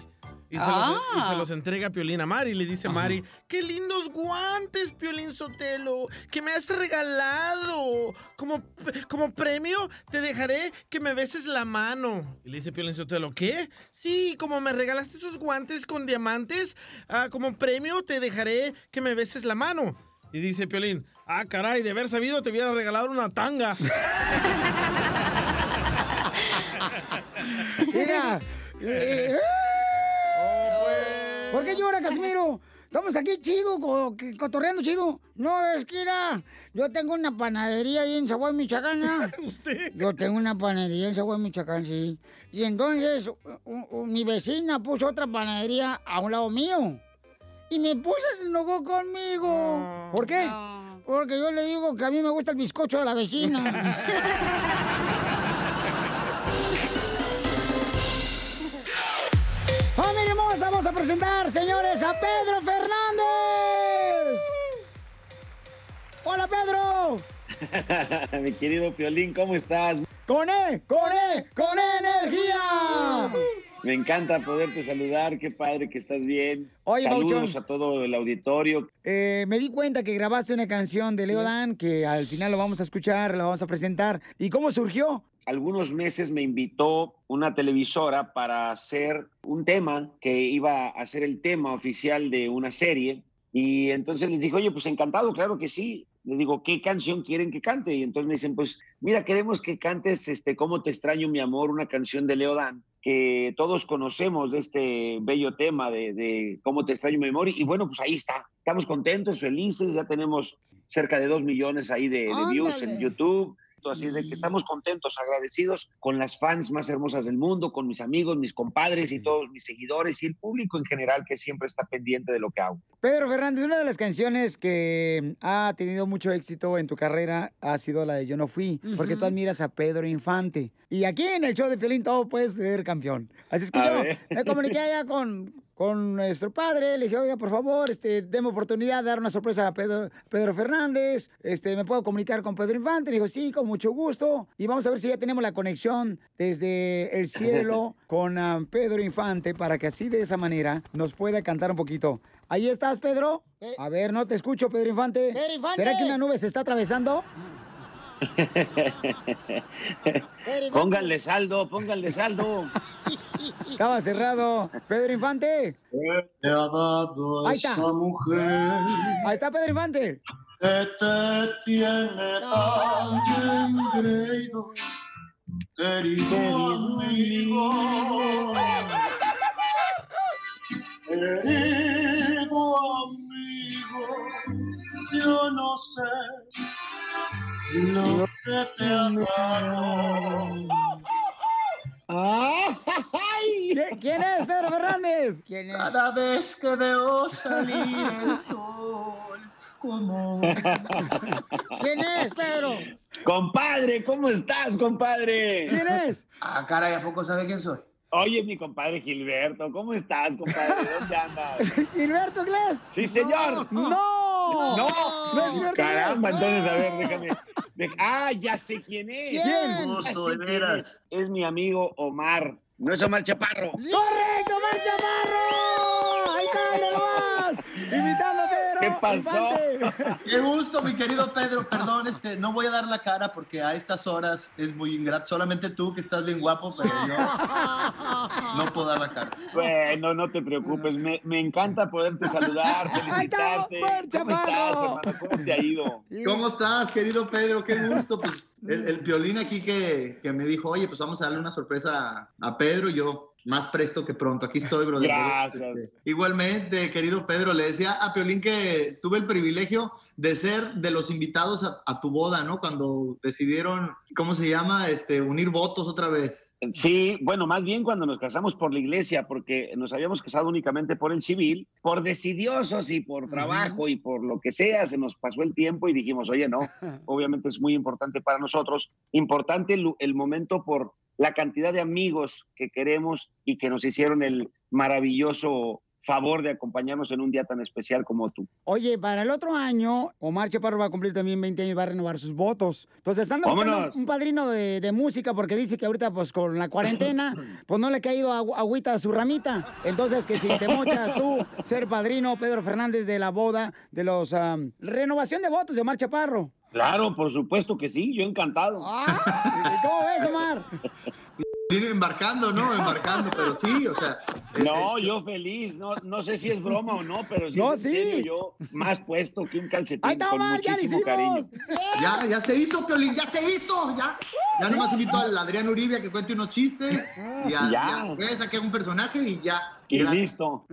Y se, los, y Ah. se los entrega Piolín a Mari. Y le dice Mari, qué lindos guantes, Piolín Sotelo, que me has regalado. Como, como premio, te dejaré que me beses la mano. Y le dice Piolín Sotelo, ¿qué? Sí, como me regalaste esos guantes con diamantes, ah, como premio te dejaré que me beses la mano. Y dice Piolín, ah, caray, de haber sabido te hubiera regalado una tanga. Mira. eh, ¿Por qué llora, Casimiro? Estamos aquí chido, cotorreando chido. No, es que mira, yo tengo una panadería ahí en Zaguay, Michoacán. ¿Usted? Yo tengo una panadería en Zaguay, Michoacán, sí. Y entonces mi vecina puso otra panadería a un lado mío. Y mi esposa se enojó conmigo. ¿Por qué? Porque yo le digo que a mí me gusta el bizcocho de la vecina. Vamos a presentar, señores, a Pedro Fernández. ¡Hola, Pedro! Mi querido Piolín, ¿cómo estás? ¡Con E! ¡Con E! ¡Con energía! Me encanta poderte saludar, qué padre que estás bien. Oye, Saludos Pauchón. a todo el auditorio. Eh, me di cuenta que grabaste una canción de Leo Dan que al final lo vamos a escuchar, lo vamos a presentar. ¿Y cómo surgió? Algunos meses me invitó una televisora para hacer un tema que iba a ser el tema oficial de una serie. Y entonces les dije, oye, pues encantado, claro que sí. Les digo, ¿qué canción quieren que cante? Y entonces me dicen, pues mira, queremos que cantes este, Cómo te extraño, mi amor, una canción de Leo Dan, que todos conocemos de este bello tema de, de Cómo te extraño, mi amor. Y bueno, pues ahí está. Estamos contentos, felices, ya tenemos cerca de dos millones ahí de, de views en. YouTube. Así es de que estamos contentos, agradecidos con las fans más hermosas del mundo, con mis amigos, mis compadres y todos mis seguidores y el público en general que siempre está pendiente de lo que hago. Pedro Fernández, una de las canciones que ha tenido mucho éxito en tu carrera ha sido la de Yo no fui, porque tú admiras a Pedro Infante. Y aquí en el show de Piolín todo puede ser campeón. Así es que A yo ver. me comuniqué allá con, con nuestro padre, le dije, oiga, por favor, este, deme oportunidad de dar una sorpresa a Pedro, Pedro Fernández, este, ¿me puedo comunicar con Pedro Infante? Me dijo, sí, con mucho gusto. Y vamos a ver si ya tenemos la conexión desde el cielo con ah, Pedro Infante para que así de esa manera nos pueda cantar un poquito. Ahí estás, Pedro. A ver, no te escucho, Pedro Infante. Pedro Infante. ¿Será que una nube se está atravesando? Pónganle saldo, pónganle saldo. Estaba cerrado. Pedro Infante. Te ha dado Ahí está. esa mujer Ahí está Pedro Infante. que te tiene tan engreído, querido amigo. Querido amigo, yo no sé lo que te ha. ¿Qui- ¿Quién es Pedro Fernández? ¿Quién es? Cada vez que veo salir el sol, como ¿Quién es, Pedro? Compadre, ¿cómo estás, compadre? ¿Quién es? Ah, caray, ¿a poco sabe quién soy? Oye, mi compadre Gilberto, ¿cómo estás, compadre? ¿Dónde andas? ¿Gilberto Inglés? Sí, señor. ¡No! No, No es Gilberto Caramba, entonces, a ver, déjame. Ah, ya sé quién es. ¿Quién? Gusto, de veras. Es. Es mi amigo Omar. No es Omar Chaparro. ¡Correcto, Mar Chaparro! ¡Ahí está, nomás! Pedro. ¿Qué pasó? Qué gusto, mi querido Pedro. Perdón, este, no voy a dar la cara porque a estas horas es muy ingrato. Solamente tú que estás bien guapo, pero yo no puedo dar la cara. Bueno, no te preocupes. Me, me encanta poderte saludar, felicitarte. ¿Cómo estás, hermano? ¿Cómo te ha ido? ¿Cómo estás, querido Pedro? Qué gusto. Pues el, el piolín aquí que, que me dijo, oye, pues vamos a darle una sorpresa a Pedro. Yo más presto que pronto. Aquí estoy, brother. Gracias. Este, igualmente, querido Pedro, le decía a Piolín que tuve el privilegio de ser de los invitados a, a tu boda, ¿no? Cuando decidieron, ¿cómo se llama? Este, unir votos otra vez. Sí, bueno, más bien cuando nos casamos por la iglesia, porque nos habíamos casado únicamente por el civil, por decidiosos y por trabajo y por lo que sea, se nos pasó el tiempo y dijimos, oye, no, obviamente es muy importante para nosotros, importante el, el momento por la cantidad de amigos que queremos y que nos hicieron el maravilloso favor de acompañarnos en un día tan especial como tú. Oye, para el otro año, Omar Chaparro va a cumplir también 20 años y va a renovar sus votos. Entonces, anda buscando un padrino de, de música porque dice que ahorita, pues, con la cuarentena, pues no le ha caído agu- agüita a su ramita. Entonces, que si te mochas tú, ser padrino, Pedro Fernández, de la boda, de los... am, renovación de votos de Omar Chaparro. Claro, por supuesto que sí, yo encantado. ¿Cómo ves, Omar? Vino embarcando, ¿no? Embarcando, pero sí, o sea. eh, No, yo feliz, no, no sé si es broma o no, pero si No, sí. serio, yo más puesto que un calcetín Ahí está, con Omar, ya muchísimo hicimos. cariño. Ya, ya se hizo, Piolín, ya se hizo, ya. Ya nomás invito al Adrián Uribe a que cuente unos chistes. Ya, Ya. ya. Voy a sacar un personaje y ya. Y Gracias. listo.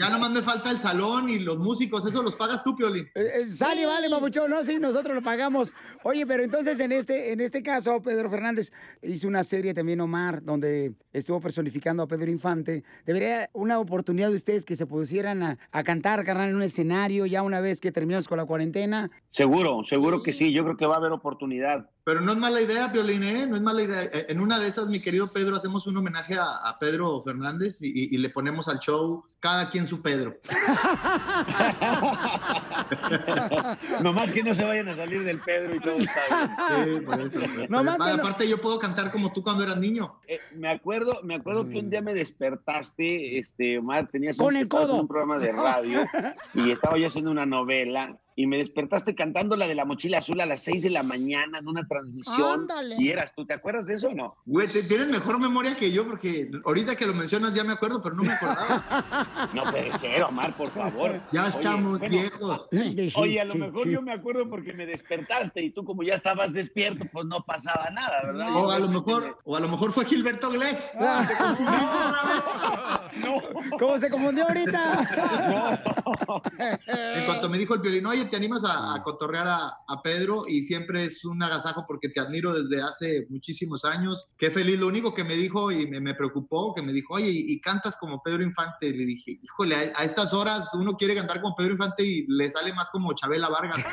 Ya nomás me falta el salón y los músicos, eso los pagas tú, Piolín. Eh, eh, sale, vale, papuchón, no, sí, nosotros lo pagamos. Oye, pero entonces en este, en este caso, Pedro Fernández hizo una serie también, Omar, donde estuvo personificando a Pedro Infante. Debería una oportunidad de ustedes que se pusieran a, a cantar, carnal, en un escenario, ya una vez que terminamos con la cuarentena. Seguro, seguro que sí. Yo creo que va a haber oportunidad. Pero no es mala idea, Piolín, ¿eh? No es mala idea. Eh, En una de esas, mi querido Pedro, hacemos un homenaje a, a Pedro Fernández y, y- y le ponemos al show cada quien su Pedro. Nomás que no se vayan a salir del Pedro y todo está bien. Sí, por eso. por eso. No más que no- Aparte, yo puedo cantar como tú cuando eras niño. Eh, me acuerdo, me acuerdo que un día me despertaste, este, Omar, tenías Con un, el codo. un programa de radio y estaba yo haciendo una novela y me despertaste cantando la de la mochila azul a las 6 de la mañana en una transmisión. Ándale. Y eras tú, ¿te acuerdas de eso o no? Güey, te- tienes mejor memoria que yo porque ahorita que lo mencionas ya me acuerdo, pero no me acordaba. No puede ser, Omar, por favor. Ya Oye, estamos bueno, viejos. Oye, a lo mejor yo me acuerdo porque me despertaste y tú como ya estabas despierto, pues no pasaba nada, ¿verdad? O a lo mejor, o a lo mejor fue Gilberto Glés. Te confundiste otra vez. ¿Cómo se confundió ahorita? En cuanto me dijo el violín, oye, ¿te animas a, a cotorrear a, a Pedro? Y siempre es un agasajo porque te admiro desde hace muchísimos años. Qué feliz. Lo único que me dijo y me, me preocupó, que me dijo, oye, ¿y, y cantas como Pedro Infante? Le dije, híjole, a, a estas horas uno quiere cantar como Pedro Infante y le sale más como Chabela Vargas.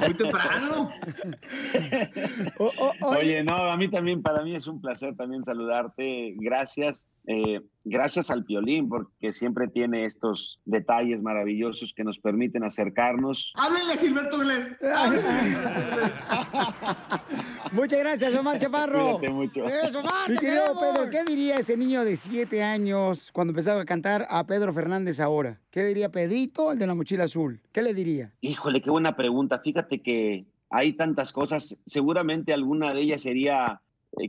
Muy temprano. Oye, no, a mí también, para mí es un placer también saludarte. Gracias, eh, gracias al Piolín, porque siempre tiene estos detalles maravillosos que nos permiten acercarnos. Háblenle Gilberto Glés. Muchas gracias, Omar Chaparro. Cuídate mucho. Eso, Omar, Mi querido Pedro, ¿qué diría ese niño de siete años cuando empezaba a cantar a Pedro Fernández ahora? ¿Qué diría Pedrito, el de la mochila azul? ¿Qué le diría? Híjole, qué buena pregunta. Fíjate que hay tantas cosas. Seguramente alguna de ellas sería,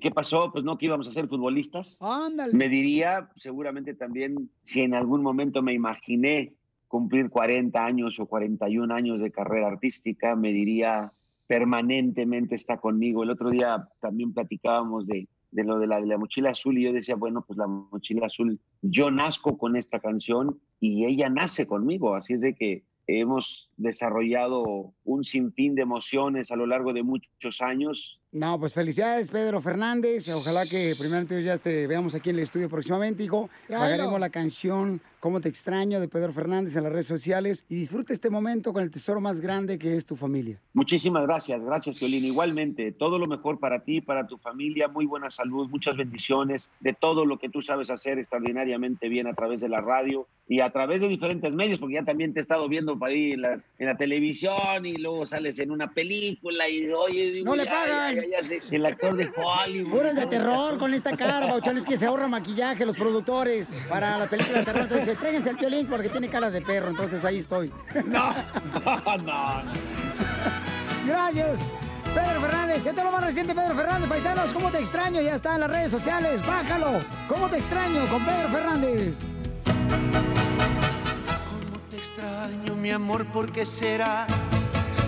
¿qué pasó? Pues no, que íbamos a ser futbolistas. Ándale. Me diría, seguramente también, si en algún momento me imaginé cumplir 40 años o 41 años de carrera artística, me diría, permanentemente está conmigo. El otro día también platicábamos de, de lo de la, de la mochila azul y yo decía, bueno, pues la mochila azul, yo nazco con esta canción y ella nace conmigo, así es de que hemos desarrollado un sinfín de emociones a lo largo de muchos años No, pues felicidades, Pedro Fernández. Ojalá que primeramente ya te veamos aquí en el estudio próximamente, hijo. Pagaremos la canción Cómo te extraño de Pedro Fernández en las redes sociales y disfruta este momento con el tesoro más grande que es tu familia. Muchísimas gracias, gracias Violín. Igualmente, todo lo mejor para ti, para tu familia, muy buena salud, muchas bendiciones de todo lo que tú sabes hacer extraordinariamente bien a través de la radio y a través de diferentes medios, porque ya también te he estado viendo por ahí en la, en la televisión y luego sales en una película y oye, digo, No le ya, pagan. Ya, sé, el actor de Hollywood. Puras de terror con esta cara, bauchones que se ahorra maquillaje los productores para la película de terror. Entonces, tráiganse al violín porque tiene cara de perro, entonces ahí estoy. No, no, no. Gracias. Pedro Fernández, esto es lo más reciente, Pedro Fernández, paisanos, ¿cómo te extraño? Ya está en las redes sociales, bájalo. ¿Cómo te extraño con Pedro Fernández? Te extraño, mi amor, ¿por qué será?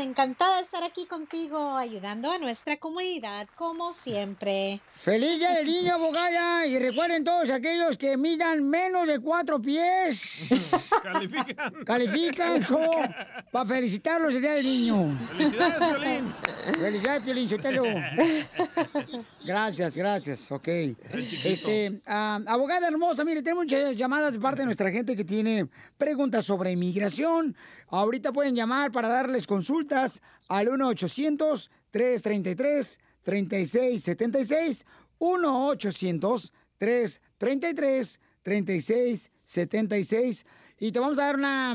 Encantada de estar aquí contigo, ayudando a nuestra comunidad, como siempre. ¡Feliz día del niño, abogada! Y recuerden todos aquellos que midan menos de cuatro pies. Califican. Califican como para felicitarlos el día del niño. ¡Felicidades, Piolín! Felicidades, Piolín, Sotelo. Gracias, gracias. Ok. Este, ah, abogada hermosa, mire, tenemos muchas llamadas de parte de nuestra gente que tiene preguntas sobre inmigración. Ahorita pueden llamar para darles consultas al 1-800-333-3676. 1-800-333-3676. Y te vamos a dar una,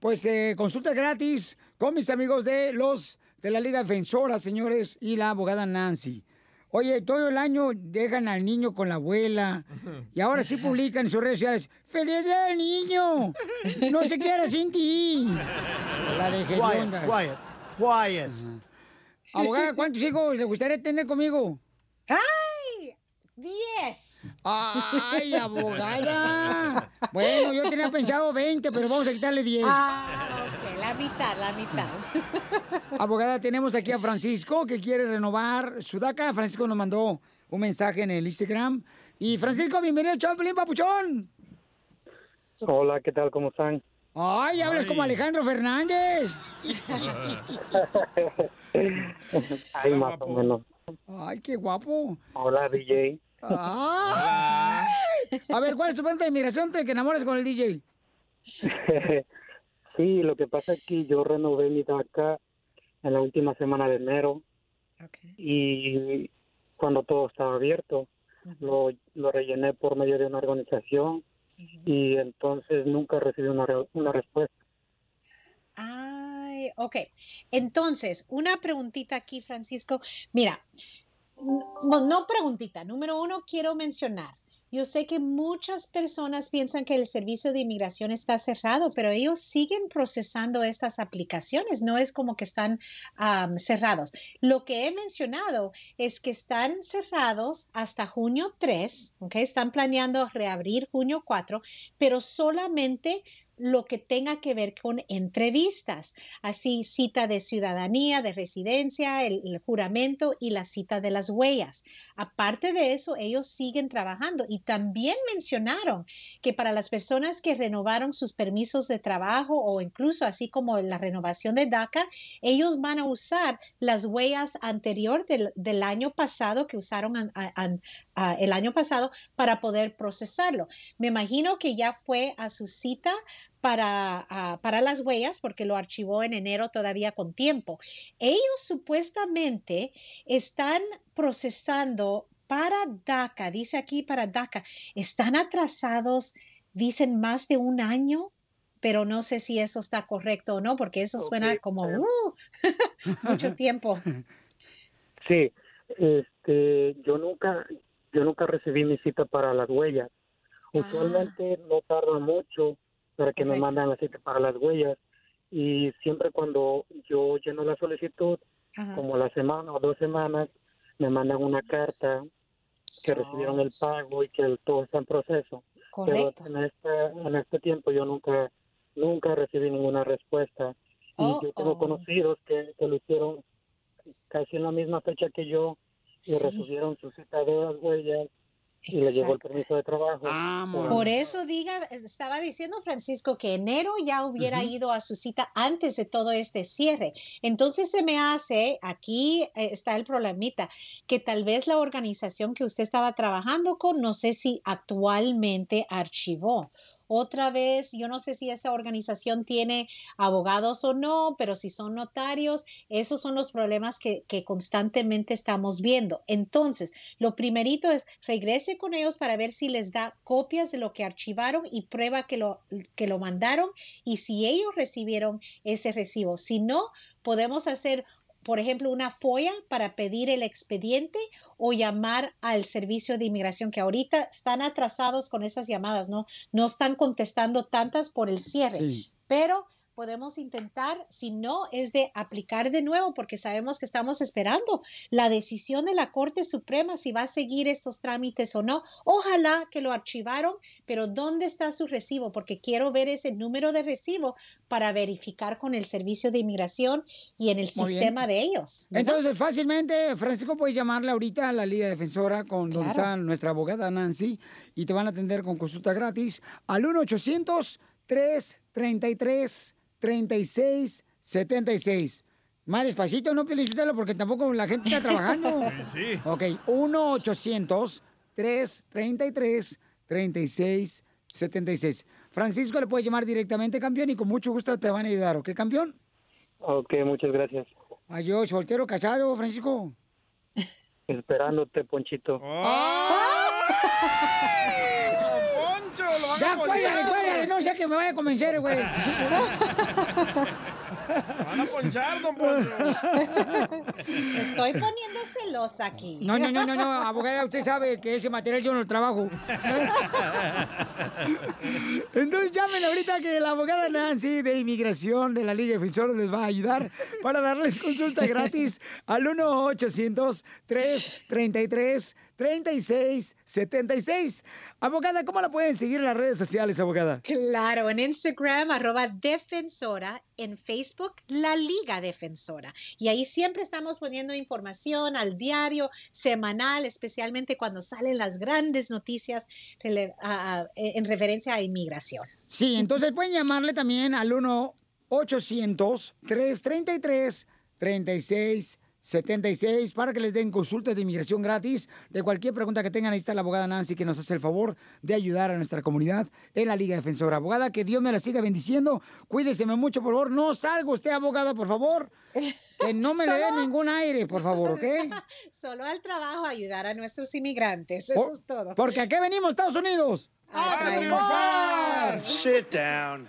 pues, eh, consulta gratis con mis amigos de los de la Liga Defensora, señores, y la abogada Nancy. Oye, todo el año dejan al niño con la abuela y ahora sí publican en sus redes sociales, ¡Feliz día del niño! No se quiera sin ti. La de Quiet, hedionda. Quiet. Abogada, ¿cuántos hijos le gustaría tener conmigo? ¡Ay! ¡Diez! ¡Ay, abogada! Bueno, yo tenía pensado 20, pero vamos a quitarle 10. Ah, ok, la mitad, la mitad. Abogada, tenemos aquí a Francisco que quiere renovar su DACA. Francisco nos mandó un mensaje en el Instagram. Y Francisco, bienvenido, Choplin Papuchón. Hola, ¿qué tal? ¿Cómo están? Ay, hablas como Alejandro Fernández. Ahí más o menos. Ay, qué guapo. Hola, DJ. Ay. A ver, ¿cuál es tu pregunta de inmigración? ¿Te que enamores con el DJ? sí, lo que pasa es que yo renové mi DACA en la última semana de enero y cuando todo estaba abierto, lo, lo rellené por medio de una organización y entonces nunca recibí una, re- una respuesta. Ay, ok. Entonces, una preguntita aquí, Francisco. Mira, no, no preguntita. Número uno, quiero mencionar. Yo sé que muchas personas piensan que el servicio de inmigración está cerrado, pero ellos siguen procesando estas aplicaciones. No es como que están cerrados. Lo que he mencionado es que están cerrados hasta junio 3, ¿ok? Están planeando reabrir junio 4, pero solamente lo que tenga que ver con entrevistas, así cita de ciudadanía, de residencia, el, juramento y la cita de las huellas. Aparte de eso, ellos siguen trabajando y también mencionaron que para las personas que renovaron sus permisos de trabajo o incluso así como la renovación de DACA, ellos van a usar las huellas anterior del, del año pasado que usaron el año pasado para poder procesarlo. Me imagino que ya fue a su cita para, ah, para las huellas porque lo archivó en enero todavía con tiempo. Ellos supuestamente están procesando para DACA, dice aquí para DACA, están atrasados, dicen más de un año, pero no sé si eso está correcto o no, porque eso suena como uh, mucho tiempo. Sí, este, yo nunca, yo nunca recibí mi cita para las huellas. Usualmente no tarda mucho para que me mandan la cita para las huellas y siempre cuando yo lleno la solicitud, Ajá. como la semana o dos semanas, me mandan una carta que recibieron el pago y que el- todo está en proceso. Correcto. Pero en este, en este tiempo yo nunca, nunca recibí ninguna respuesta. Y Oh, yo tengo oh. conocidos que, que lo hicieron casi en la misma fecha que yo y Sí. recibieron su cita de las huellas y le llegó el permiso de trabajo. Por eso diga, estaba diciendo Francisco que enero ya hubiera ido a su cita antes de todo este cierre. Entonces se me hace, aquí eh, está el problemita, que tal vez la organización que usted estaba trabajando con, no sé si actualmente archivó. Otra vez, yo no sé si esa organización tiene abogados o no, pero si son notarios, esos son los problemas que, constantemente estamos viendo. Entonces, lo primerito es regrese con ellos para ver si les da copias de lo que archivaron y prueba que lo, que lo mandaron y si ellos recibieron ese recibo. Si no, podemos hacer por ejemplo, una FOIA para pedir el expediente o llamar al servicio de inmigración, que ahorita están atrasados con esas llamadas, ¿no? No están contestando tantas por el cierre. Sí. Pero podemos intentar, si no, es de aplicar de nuevo, porque sabemos que estamos esperando la decisión de la Corte Suprema si va a seguir estos trámites o no. Ojalá que lo archivaron, pero ¿dónde está su recibo? Porque quiero ver ese número de recibo para verificar con el Servicio de Inmigración y en el Muy bien. sistema de ellos. Entonces, fácilmente, Francisco, puedes llamarle ahorita a la Liga Defensora con donde está nuestra abogada Nancy y te van a atender con consulta gratis al 1-800-333-3676. Más despacito, no Pielichotelo, porque tampoco la gente está trabajando. Sí. Ok, 1-800-333-3676. Francisco le puede llamar directamente, campeón, y con mucho gusto te van a ayudar, ¿ok, campeón? Ok, muchas gracias. Yo, soltero, casado, Francisco. Esperándote, Ponchito. Ya, cuélgale, cuélgale, no sé que me vaya a convencer, güey. Van a ponchar, don Poncho. Estoy poniendo celosa aquí. No, no, no, no, no, abogada, usted sabe que ese material yo no lo trabajo. Entonces llamen ahorita que la abogada Nancy de Inmigración de la Liga Defensora les va a ayudar para darles consulta gratis al 1-800-333-3676. Abogada, ¿cómo la pueden seguir en las redes sociales, abogada? Claro, en Instagram, arroba defensora, en Facebook, la Liga Defensora. Y ahí siempre estamos poniendo información al diario, semanal, especialmente cuando salen las grandes noticias en referencia a inmigración. Sí, entonces pueden llamarle también al 1-800-333-3676 para que les den consultas de inmigración gratis. De cualquier pregunta que tengan, ahí está la abogada Nancy que nos hace el favor de ayudar a nuestra comunidad en la Liga Defensora. Abogada, que Dios me la siga bendiciendo. Cuídeseme mucho, por favor. No salga usted, abogada, por favor. Que no me le dé ningún aire, por favor, ¿ok? Solo al trabajo ayudar a nuestros inmigrantes. Eso Por- es todo. Porque aquí venimos, Estados Unidos. A triunfar. Sit down.